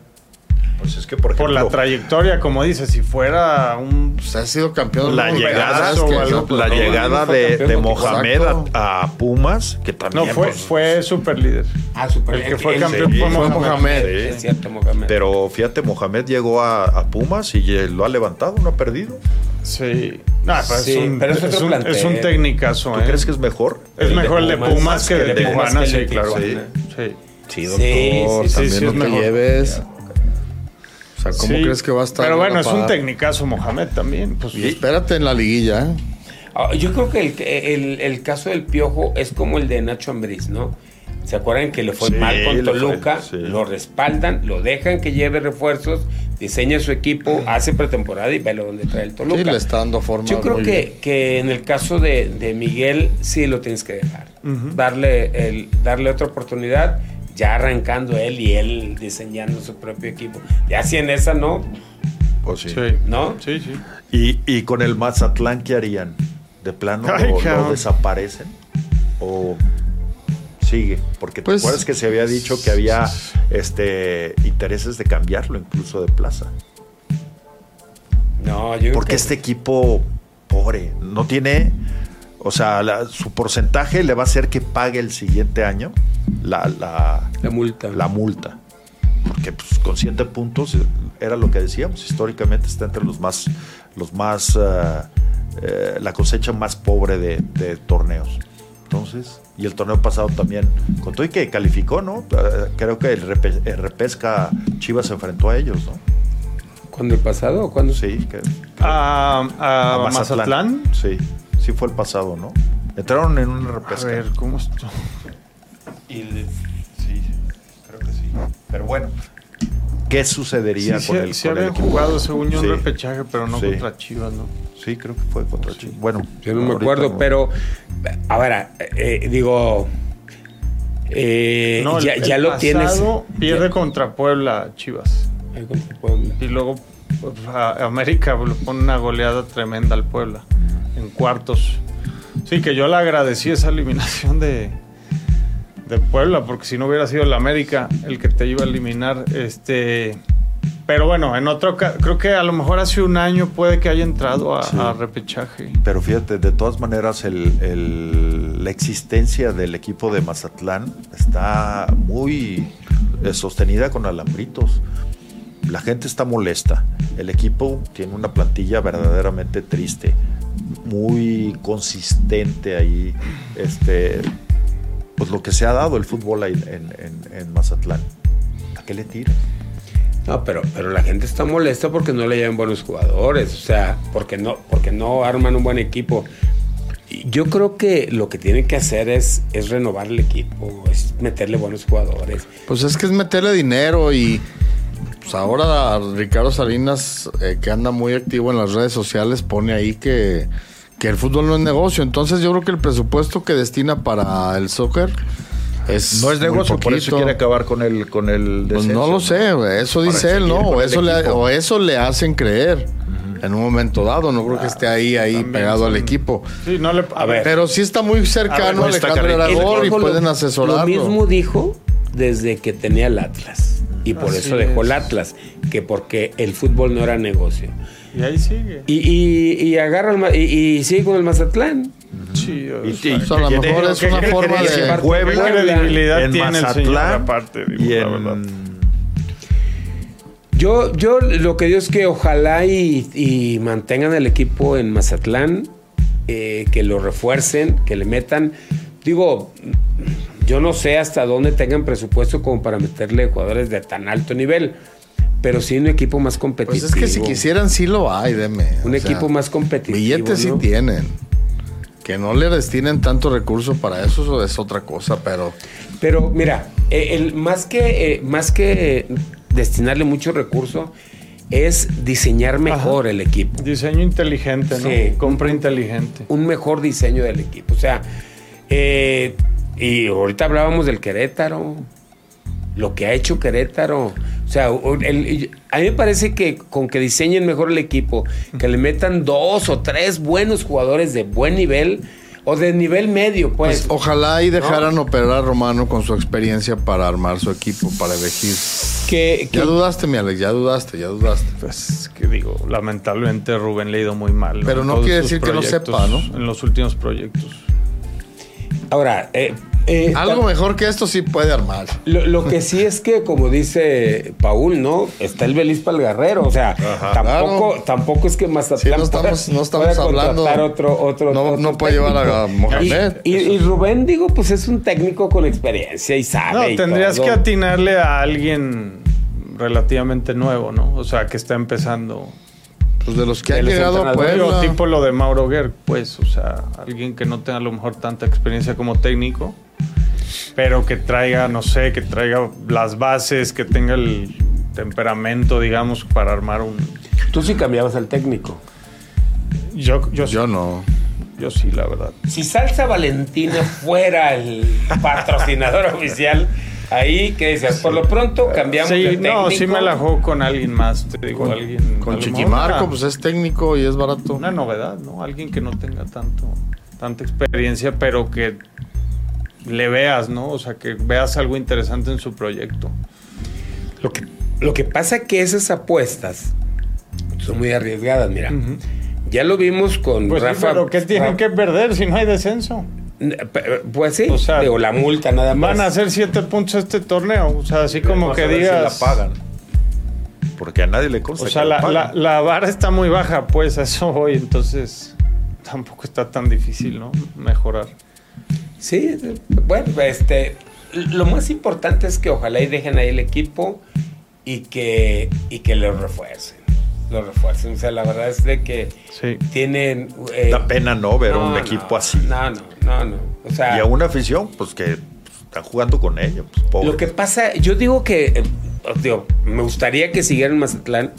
A: Pues es que, por ejemplo,
D: Por la trayectoria, como dices, si fuera un...
B: Pues ha sido campeón.
A: la
B: ¿no?
A: llegada,
D: algo,
A: la
D: no,
A: llegada de, de Mohamed a, a Pumas, que también
D: No, fue,
A: pues,
D: fue super líder.
C: Ah, super.
D: El que fue
C: él-
D: campeón
A: sí,
D: fue Mohamed.
B: Mohamed.
A: Sí.
C: Es cierto, Mohamed.
A: Pero fíjate, Mohamed llegó a, a Pumas y eh, lo ha levantado, no ha perdido.
D: Sí. No, pero
C: Sí,
D: es un,
C: pero es
D: es un, es un tecnicazo,
A: ¿Tú
D: ¿eh?
A: crees que es mejor?
D: Es mejor el de
C: Pumas
D: Pumas que el de
C: Pumas
D: Tijuana,
C: el
D: sí, claro. Sí.
B: Sí,
C: Sí,
B: doctor.
C: sí, sí,
B: también
D: sí,
B: no
D: es
B: te
D: mejor.
B: lleves. Sea, ¿cómo
D: Sí,
B: crees que va a estar?
D: Pero bueno, es un tecnicazo Mohamed también. Pues,
B: Y espérate en la liguilla, ¿eh?
C: Ah, Yo creo que el, el- el caso del Piojo es como el de Nacho Ambriz, ¿no? ¿Se acuerdan que le fue
A: Sí,
C: mal con
A: fue,
C: Toluca?
A: sí.
C: Lo respaldan, lo dejan que lleve refuerzos, diseña su equipo, hace pretemporada y velo donde trae el Toluca.
B: Sí, le está dando forma.
C: Yo creo que, que en el caso de, de Miguel sí lo tienes que dejar. Darle, el, darle otra oportunidad, ya arrancando él y él diseñando su propio equipo. Ya si en esa no,
A: Pues sí.
D: sí.
C: ¿no?
D: Sí, sí.
A: Y, y con el Mazatlán, ¿qué harían? ¿De plano
D: Ay, cabrón.
A: lo desaparecen? ¿O sigue? Porque
B: Pues-
A: te acuerdas que se había dicho que había este intereses de cambiarlo incluso de plaza.
C: No, yo creo
A: Porque
C: que
A: este equipo, pobre, no tiene. O sea, la- su porcentaje le va a hacer que pague el siguiente año la, la,
C: la multa.
A: la multa. Porque pues, con siete puntos eh, era lo que decíamos. Históricamente está entre los más. Los más eh, eh, la cosecha más pobre de, de torneos. Entonces, y el torneo pasado también, con todo y que calificó, ¿no? Creo que el, repe- el repesca Chivas se enfrentó a ellos, ¿no?
C: ¿Cuándo el pasado o cuándo?
A: Sí, que,
D: A, a Mazatlán.
A: Sí, sí fue el pasado, ¿no? Entraron en una
D: A
A: repesca.
D: ver, ¿cómo esto?
A: Y le- sí, creo que sí. Pero bueno, ¿qué sucedería
D: Sí,
A: con
D: sí,
A: el,
D: sí
A: con el
D: habían jugado según yo un
A: Sí.
D: repechaje, pero no
A: Sí.
D: contra Chivas, ¿no?
A: Sí, creo que fue contra Chivas. Bueno,
C: Yo no me acuerdo,
A: no.
C: pero ahora, eh, digo, eh,
D: No, el-
C: ya,
D: el
C: ya lo tienes.
D: Pierde
C: ya-
D: contra Puebla Chivas.
C: Contra Puebla.
D: Y luego pues, a- América le pone una goleada tremenda al Puebla en cuartos. Sí, que yo le agradecí esa eliminación de, de Puebla, porque si no hubiera sido el América el que te iba a eliminar. Este, pero bueno, en otro creo que a lo mejor hace un año puede que haya entrado a,
A: Sí.
D: a repechaje.
A: Pero fíjate, de todas maneras, el- el- la existencia del equipo de Mazatlán está muy eh, sostenida con alambritos. La gente está molesta. El equipo tiene una plantilla verdaderamente triste, muy consistente ahí. Este, pues lo que se ha dado el fútbol ahí en, en- en Mazatlán. ¿A qué le tiras?
C: No, pero, pero la gente está molesta porque no le llevan buenos jugadores, o sea, porque no, porque no arman un buen equipo. Yo creo que lo que tienen que hacer es, es renovar el equipo, es meterle buenos jugadores.
B: Pues es que es meterle dinero y pues ahora Ricardo Salinas, eh, que anda muy activo en las redes sociales, pone ahí que, que el fútbol no es negocio. Entonces yo creo que el presupuesto que destina para el soccer es
A: No es negocio, por eso quiere acabar con el, con el
B: Pues
A: descenso,
B: no lo sé, eso dice él, ¿no? O eso, le, o eso le hacen creer en un momento dado. No creo que esté ahí, ahí
D: También
B: pegado al equipo.
D: Sí, no le, a, ver,
B: Pero sí está muy cercano
A: A
B: Alejandro. Aragón y pueden asesorarlo.
C: Lo mismo dijo desde que tenía el Atlas. Y por
D: Así
C: eso dejó el. Atlas, que porque el fútbol no era negocio.
D: y ahí sigue.
C: Y, y, y agarra el y, y sigue con el Mazatlán.
D: Sí, o sea,
A: y-
B: O sea, a lo
A: ¿qué-
B: mejor es una forma de-
A: Puebla,
D: ¿Qué credibilidad
A: en
D: tiene el señor
A: Mazatlán
D: aparte? Digo,
A: y
D: la verdad.
A: en
C: Yo, yo lo que digo es que ojalá y, y mantengan el equipo en Mazatlán, eh, que lo refuercen, que le metan. Digo, yo no sé hasta dónde tengan presupuesto como para meterle jugadores de tan alto nivel, pero sí un equipo más
B: Pues
C: competitivo.
B: es que si quisieran, sí lo hay, deme.
C: Un
B: O sea,
C: equipo más competitivo.
B: Billetes sí
C: ¿no?
B: tienen. Que no le destinen tanto recurso para eso eso es otra cosa, pero
C: Pero mira, eh, el, más que, eh, más que eh, destinarle mucho recurso, es diseñar mejor el equipo.
D: Diseño inteligente, ¿no?
C: Sí.
D: Compra inteligente.
C: un mejor diseño del equipo. O sea, eh, y ahorita hablábamos del Querétaro, lo que ha hecho Querétaro. O sea, el- a mí me parece que con que diseñen mejor el equipo, que le metan dos o tres buenos jugadores de buen nivel o de nivel medio, pues.
B: pues, ojalá y dejaran operar a Romano con su experiencia para armar su equipo, para elegir.
C: que, que-
B: Ya dudaste, mi Alex, ya dudaste, ya dudaste.
D: Pues que digo, lamentablemente Rubén le ha ido muy mal.
B: Pero no
D: todos
B: quiere decir que no
D: proyectos,
B: sepa, ¿no?
D: En los últimos proyectos.
C: Ahora, eh, eh,
B: Algo mejor que esto sí puede armar.
C: Lo, lo que sí es que, como dice Paul, ¿no? Está el Belis para el Guerrero. O sea, tampoco,
B: Claro.
C: tampoco es que Mazatlán
B: Sí, no estamos-
C: pueda-
B: no estamos
C: pueda
B: hablando-
C: Otro, otro,
B: No-
C: otro
B: no puede llevar a. Mohamed.
C: Y, y- y Rubén, digo, pues es un técnico con experiencia y sabe.
D: No,
C: y
D: tendrías
C: todo.
D: que atinarle a alguien relativamente nuevo, ¿no? O sea, que está empezando.
B: Pues de los que
C: De
B: han
C: los
B: llegado a Puebla.
D: tipo lo de Mauro Guerr, pues, o sea, alguien que no tenga a lo mejor tanta experiencia como técnico, pero que traiga, no sé, que traiga las bases, que tenga el temperamento, digamos, para armar un...
C: Tú sí cambiabas al técnico.
D: Yo, yo,
B: Yo no.
D: yo sí, la verdad.
C: Si Salsa Valentina fuera el patrocinador oficial, Ahí, ¿qué dices? Por lo pronto cambiamos de técnico.
D: no, sí me la juego con alguien más, te digo, alguien. a
B: Con Chiquimarco, pues es técnico y es barato.
D: Una, novedad, ¿no? Alguien que no tenga tanto, tanta experiencia, pero que le veas, ¿no? O sea, que veas algo interesante en su proyecto.
C: Lo que, lo que pasa que esas apuestas son muy arriesgadas, mira. Ya lo vimos con
D: Pues sí,
C: Rafa.
D: pero ¿qué tienen que perder si no hay descenso?
C: Pues sí,
D: O sea,
C: digo, la multa nada más.
D: Van a hacer siete puntos este torneo. O sea, así como que
A: a ver si
D: digas.
A: la pagan. Porque a nadie le consta.
D: O sea,
A: que
D: la,
A: la,
D: la,
A: paguen.
D: la vara está muy baja, pues a eso voy. Entonces, tampoco está tan difícil, ¿no? Mejorar.
C: Sí, bueno, este, lo más importante es que ojalá y dejen ahí el equipo y que, y que lo refuercen. Lo refuercen. O sea, la verdad es de que
D: Sí.
C: tienen... eh,
A: Da pena no ver
C: no,
A: un
C: no,
A: equipo así.
C: No, no, no, no. O sea,
A: Y a una afición, pues que pues, están jugando con ellos. Pues, pobre.
C: Lo que pasa, yo digo que, eh, digo, me gustaría que siguieran Mazatlán,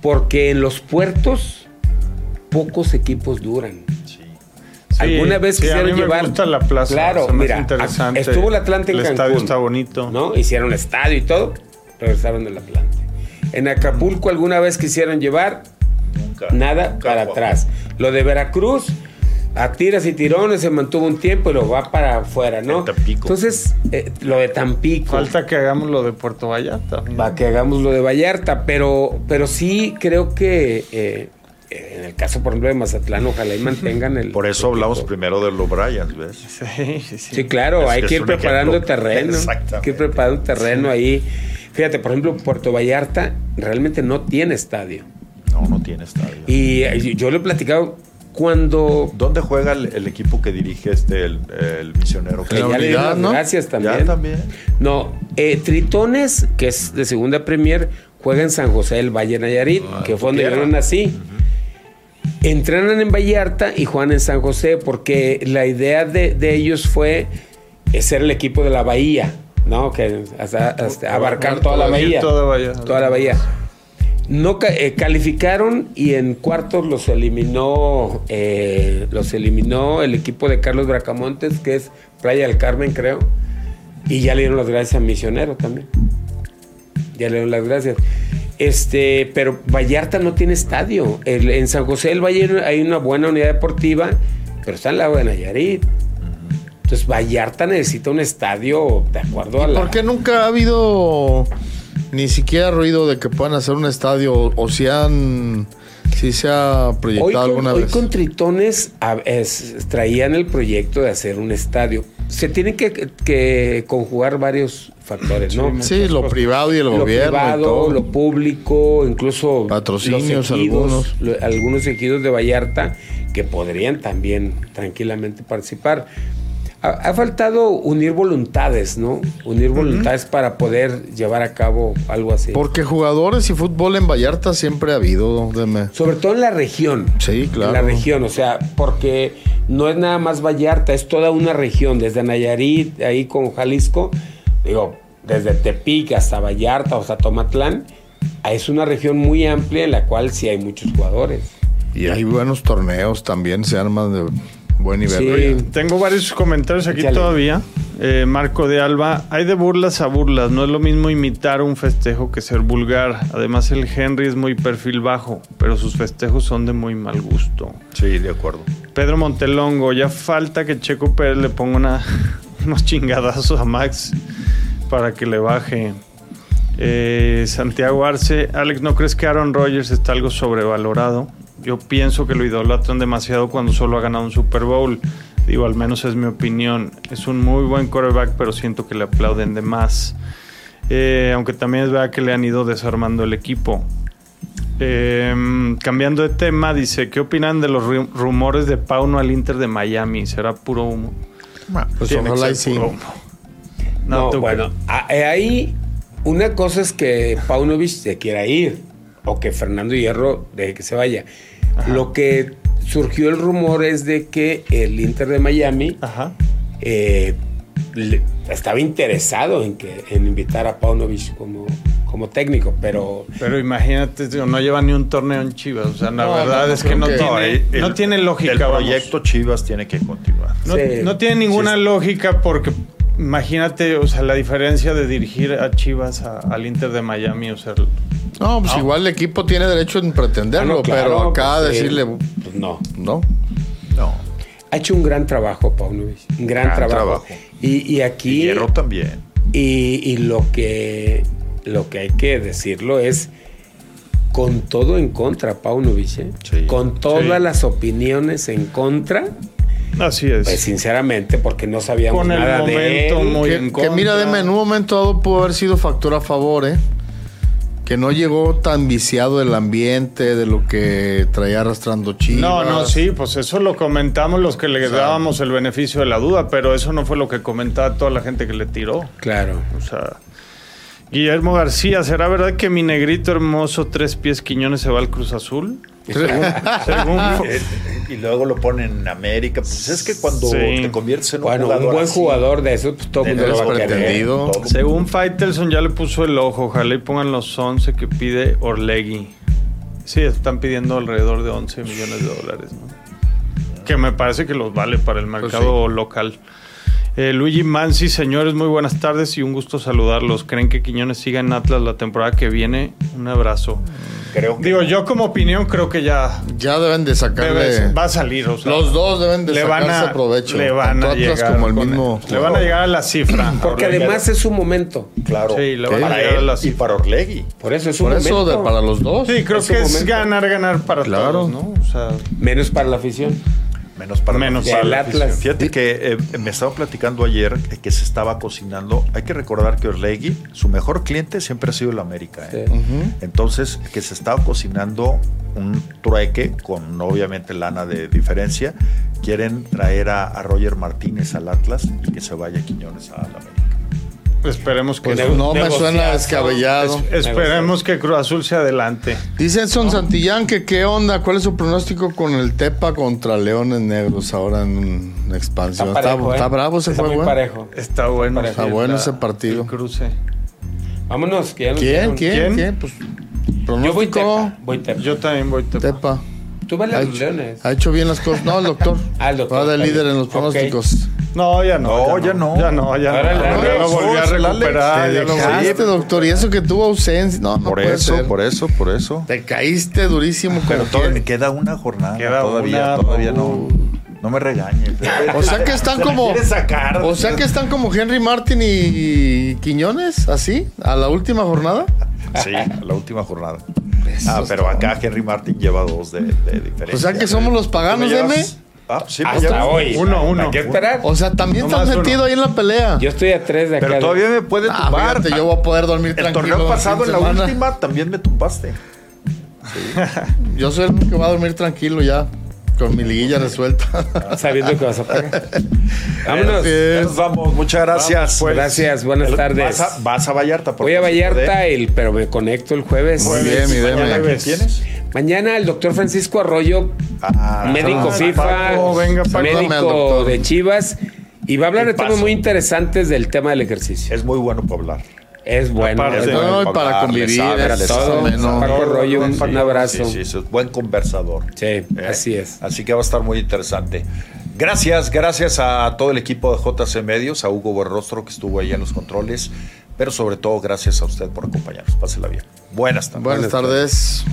C: porque en los puertos pocos equipos duran.
A: Sí.
D: Sí,
C: Alguna vez
D: sí, a
C: quisieron
D: mí me
C: llevar.
D: gusta la plaza.
C: Claro,
D: hace
C: mira,
D: interesante.
C: estuvo el Atlante en
D: El
C: Cancún.
D: estadio está bonito.
C: ¿no? Hicieron estadio y todo, regresaron del Atlante. En Acapulco alguna vez quisieron llevar,
A: Nunca.
C: nada
A: nunca
C: para atrás. Lo de Veracruz, a tiras y tirones se mantuvo un tiempo y lo va para afuera, ¿no? Entonces, eh, lo de Tampico.
D: Falta que hagamos lo de Puerto Vallarta.
C: Va que hagamos lo de Vallarta, pero, pero sí creo que eh, en el caso, por ejemplo, de Mazatlán, ojalá y mantengan el.
A: Por eso hablamos primero de los Bryans, ¿ves?
D: Sí, sí, sí.
C: Sí, claro,
A: Es
C: hay
A: que
C: ir preparando
A: ejemplo.
C: terreno.
A: Exactamente.
C: Hay que ir preparando terreno ahí. Fíjate, por ejemplo, Puerto Vallarta realmente no tiene estadio.
A: No, no tiene estadio.
C: Y eh, yo lo he platicado cuando.
A: ¿Dónde juega el, el equipo que dirige este, el, el misionero?
C: Que
B: La
C: ya le
B: ¿no?
C: gracias también.
A: Ya también.
C: No, eh, Tritones, que es de segunda Premier, juega en San José del Valle Nayarit,
A: Ah,
C: que fue donde yo nací. Entrenan en Vallarta y juegan en San José porque la idea de, de ellos fue ser el equipo de la bahía, ¿no? Que hasta, hasta abarcar toda la bahía.
D: Toda.
C: Toda la bahía. No eh, calificaron y en cuartos los eliminó eh, los eliminó el equipo de Carlos Bracamontes, que es Playa del Carmen, creo. Y ya le dieron las gracias a Misionero también. Ya le dieron las gracias. Este, pero Vallarta no tiene estadio. El- en San José del Valle hay una buena unidad deportiva, pero está al lado de Nayarit. Entonces Vallarta necesita un estadio de acuerdo a la.
B: ¿Por qué nunca ha habido ni siquiera ruido de que puedan hacer un estadio o, si han si se ha proyectado
C: Hoy con,
B: alguna
C: hoy
B: vez?
C: con Tritones a- es- traían el proyecto de hacer un estadio. Se tienen que, que conjugar varios factores, ¿no?
B: Sí, lo privado y el
C: lo
B: gobierno y
C: privado,
B: todo.
C: lo público, incluso
B: Patrocinios
C: los ejidos,
B: algunos.
C: lo- algunos ejidos de Vallarta que podrían también tranquilamente participar. Ha, ha faltado unir voluntades, ¿no? Unir voluntades para poder llevar a cabo algo así.
B: Porque jugadores y fútbol en Vallarta siempre ha habido, deme.
C: Sobre todo en la región.
B: Sí, claro.
C: En la región, o sea, porque no es nada más Vallarta, es toda una región, desde Nayarit, ahí con Jalisco, digo, desde Tepic hasta Vallarta o hasta Tomatlán, es una región muy amplia en la cual sí hay muchos jugadores.
B: Y hay buenos torneos también, se arman de buen nivel.
C: Sí.
D: Tengo varios comentarios aquí todavía. Eh, Marco de Alba, hay de burlas a burlas. No es lo mismo imitar un festejo que ser vulgar. Además, el Henry es muy perfil bajo, pero sus festejos son de muy mal gusto.
A: Sí, de acuerdo.
D: Pedro Montelongo, ya falta que Checo Pérez le ponga una- unos chingadazos a Max para que le baje. Eh, Santiago Arce, Alex, ¿no crees que Aaron Rodgers está algo sobrevalorado? Yo pienso que lo idolatran demasiado cuando solo ha ganado un Super Bowl. Digo, al menos es mi opinión. Es un muy buen quarterback, pero siento que le aplauden de más. Eh, aunque también es verdad que le han ido desarmando el equipo. Eh, cambiando de tema, dice, ¿qué opinan de los ru- rumores de Pauno al Inter de Miami? ¿Será puro humo?
B: Pues
D: Tiene que
B: ojalá sí.
D: puro humo.
C: No,
D: ¿tú
C: bueno, eh, ahí una cosa es que Paunovic se quiera ir o que Fernando Hierro deje que se vaya. Lo que surgió el rumor es de que el Inter de Miami
D: Ajá.
C: eh, le- estaba interesado en que en invitar a Paunovic como, como técnico, pero
D: Pero imagínate, digo, no lleva ni un torneo en Chivas. O sea, la
B: No,
D: verdad
B: no,
D: es que no,
B: que-
D: tiene,
A: el-
D: no tiene lógica.
A: El
D: vamos.
A: proyecto Chivas tiene que continuar.
D: No,
C: Sí.
D: no tiene ninguna
A: Sí.
D: lógica porque imagínate, o sea, la diferencia de dirigir a Chivas a- al Inter de Miami, o sea,
B: No, pues igual el equipo tiene derecho en pretenderlo,
C: Ah, no, claro,
B: pero acá
C: pues,
B: decirle,
C: Pues no.
B: no.
A: No.
C: Ha hecho un gran trabajo, Paunovic. Un gran,
A: Gran
C: trabajo.
A: trabajo.
C: Y, y aquí.
A: Y Hierro también.
C: Y, y lo que lo que hay que decirlo es con todo en contra, Paunovic, ¿eh?
A: Sí.
C: con todas
D: Sí.
C: las opiniones en contra,
D: así es.
C: pues sinceramente, porque no sabíamos
D: Con el
C: nada de
D: momento
C: él.
D: muy-
B: Que,
D: en
B: que mira. Deme, en un momento dado pudo haber sido factor a favor, ¿eh? Que no llegó tan viciado el ambiente de lo que traía arrastrando Chivas.
D: No, no, sí, pues eso lo comentamos los que le dábamos el beneficio de la duda, pero eso no fue lo que comentaba toda la gente que le tiró.
C: Claro.
D: O sea, Guillermo García, ¿será verdad que mi negrito hermoso tres pies Quiñones se va al Cruz Azul? Según, según-
A: y luego lo ponen en América. Pues es que cuando
D: Sí.
A: te conviertes en un
C: Bueno,
A: jugador
C: un buen
A: así,
C: jugador de eso, pues todo el mundo lo va a querer.
B: pretendido.
A: todo-
D: según Faitelson ya le puso el ojo, ojalá y pongan los 11 que pide Orlegui. Sí, están pidiendo alrededor de 11 millones de dólares, ¿no? Que me parece que los vale para el mercado local. Eh, Luigi Mansi, señores, muy buenas tardes y un gusto saludarlos. ¿Creen que Quiñones siga en Atlas la temporada que viene? Un abrazo.
A: Creo que
D: Digo, yo como opinión creo que ya
B: Ya deben de sacarle.
D: debe- va a salir. O sea,
B: los dos deben de
D: le van
B: sacarse
D: a,
B: provecho.
D: Le van a
B: Atlas
D: llegar
B: como el mismo.
D: Le van a llegar a la cifra.
C: Porque
D: Orlegui.
C: además es su momento.
A: claro.
D: Sí, le van a
A: para
D: llegar a
A: él
D: la
A: y
D: cifra.
A: para Orlegui.
C: Por eso es su
B: Por eso, de- para los dos.
D: Sí, creo
C: Es
D: que es
C: momento.
D: ganar, ganar para
B: Claro.
D: todos, ¿no? O sea,
C: Menos para la afición.
A: Menos para
D: Menos para
C: el
D: la
C: Atlas.
A: Fíjate que eh, me estaba platicando ayer que se estaba cocinando. Hay que recordar que Orlegui, su mejor cliente siempre ha sido el América. ¿eh?
C: Sí.
A: Entonces, que se estaba cocinando un trueque con obviamente lana de diferencia. Quieren traer a, a Roger Martínez al Atlas y que se vaya Quiñones al América.
D: Esperemos que
B: Pues no me suena descabellado.
D: Es- esperemos que Cruz Azul se adelante.
B: Dice Edson Santillán que qué onda, cuál es su pronóstico con el Tepa contra Leones Negros ahora en expansión.
C: Está,
B: Está,
C: parejo, ¿eh?
B: está bravo ese
C: Está
B: juego.
C: muy
B: ¿eh?
C: parejo.
D: Está bueno.
C: Está
B: bueno ese partido.
D: cruce.
C: Vámonos, que ya nos
B: ¿Quién? ¿Quién?
D: ¿Quién?
B: ¿Quién? Pues
C: Yo voy
B: pronóstico.
C: Tepa. Voy Tepa.
D: Yo también voy Tepa.
B: Tepa.
C: Tú vale a
B: Ha
C: los
B: hecho,
C: leones.
B: ha hecho bien las cosas. No, el doctor.
C: Ah, el doctor,
B: Va de líder en los pronósticos.
D: No, ya no.
A: No, ya no.
D: Ya no, ya
C: Ahora
D: no.
C: el
D: Ya
C: Alex.
D: lo volví a recuperar.
A: te
D: ya lo volví a-
B: Dejaste, doctor, y eso que tuvo ausencia. No, no
A: por
B: puede
A: eso,
B: ser.
A: por eso, por eso.
B: Te caíste durísimo
A: Pero
B: como
A: todavía
B: quien.
A: queda una jornada.
D: Queda
A: todavía,
D: una,
A: todavía no. No me regañes.
B: O sea que están
A: Se
B: como.
A: sacar.
B: O sea que están como Henry Martin y Quiñones, así, a la última jornada.
A: Sí, la última jornada. Ah, pero acá Henry Martin lleva dos de, de diferencia.
B: O sea que somos los paganos,
A: ¿Tú me
B: M.
A: Ah, sí,
C: Hasta
A: llevas.
C: hoy.
D: Uno, uno.
C: Hay que esperar.
B: O sea, también
D: No
B: estás
D: uno.
B: metido ahí en la pelea.
C: Yo estoy a tres de acá.
A: Pero todavía me puede
B: Ah,
A: tumbar.
B: fíjate, yo voy a poder dormir
A: el
B: tranquilo.
A: torneo
B: el
A: pasado,
B: fin
A: en la
B: semana.
A: última, también me tumbaste.
B: Yo soy el único que va a dormir tranquilo ya, con mi liguilla resuelta.
C: Sabiendo que vas a pagar. Vámonos.
A: Nos vamos, muchas gracias.
D: pues.
C: Gracias, buenas
A: El-
C: tardes.
A: Vas a, vas a Vallarta. por
C: Voy a Vallarta,
A: ¿eh?
C: el, pero me conecto el jueves.
B: Muy bien, mi
A: Mañana,
B: Deme.
A: ¿quién tienes?
C: Mañana el doctor Francisco Arroyo,
A: Ah,
C: médico
B: ah,
C: FIFA,
D: Paco, venga, Paco.
B: Salúdame al
C: médico
B: doctor.
C: de Chivas, y va a hablar de temas muy interesantes del tema del ejercicio.
A: Es muy bueno para hablar.
C: Es bueno.
D: Aparte.
C: es bueno.
B: No, para convivir, es todo
A: sabe.
B: menos.
C: Paco Arroyo, un, un abrazo.
A: Sí, sí, es buen conversador.
C: Sí,
A: ¿eh?
C: así es.
A: Así que va a estar muy interesante. Gracias, gracias a todo el equipo de JC Medios, a Hugo Buenrostro que estuvo ahí en los controles, pero sobre todo gracias a usted por acompañarnos. Pásela bien. Buenas tardes.
B: Buenas tardes.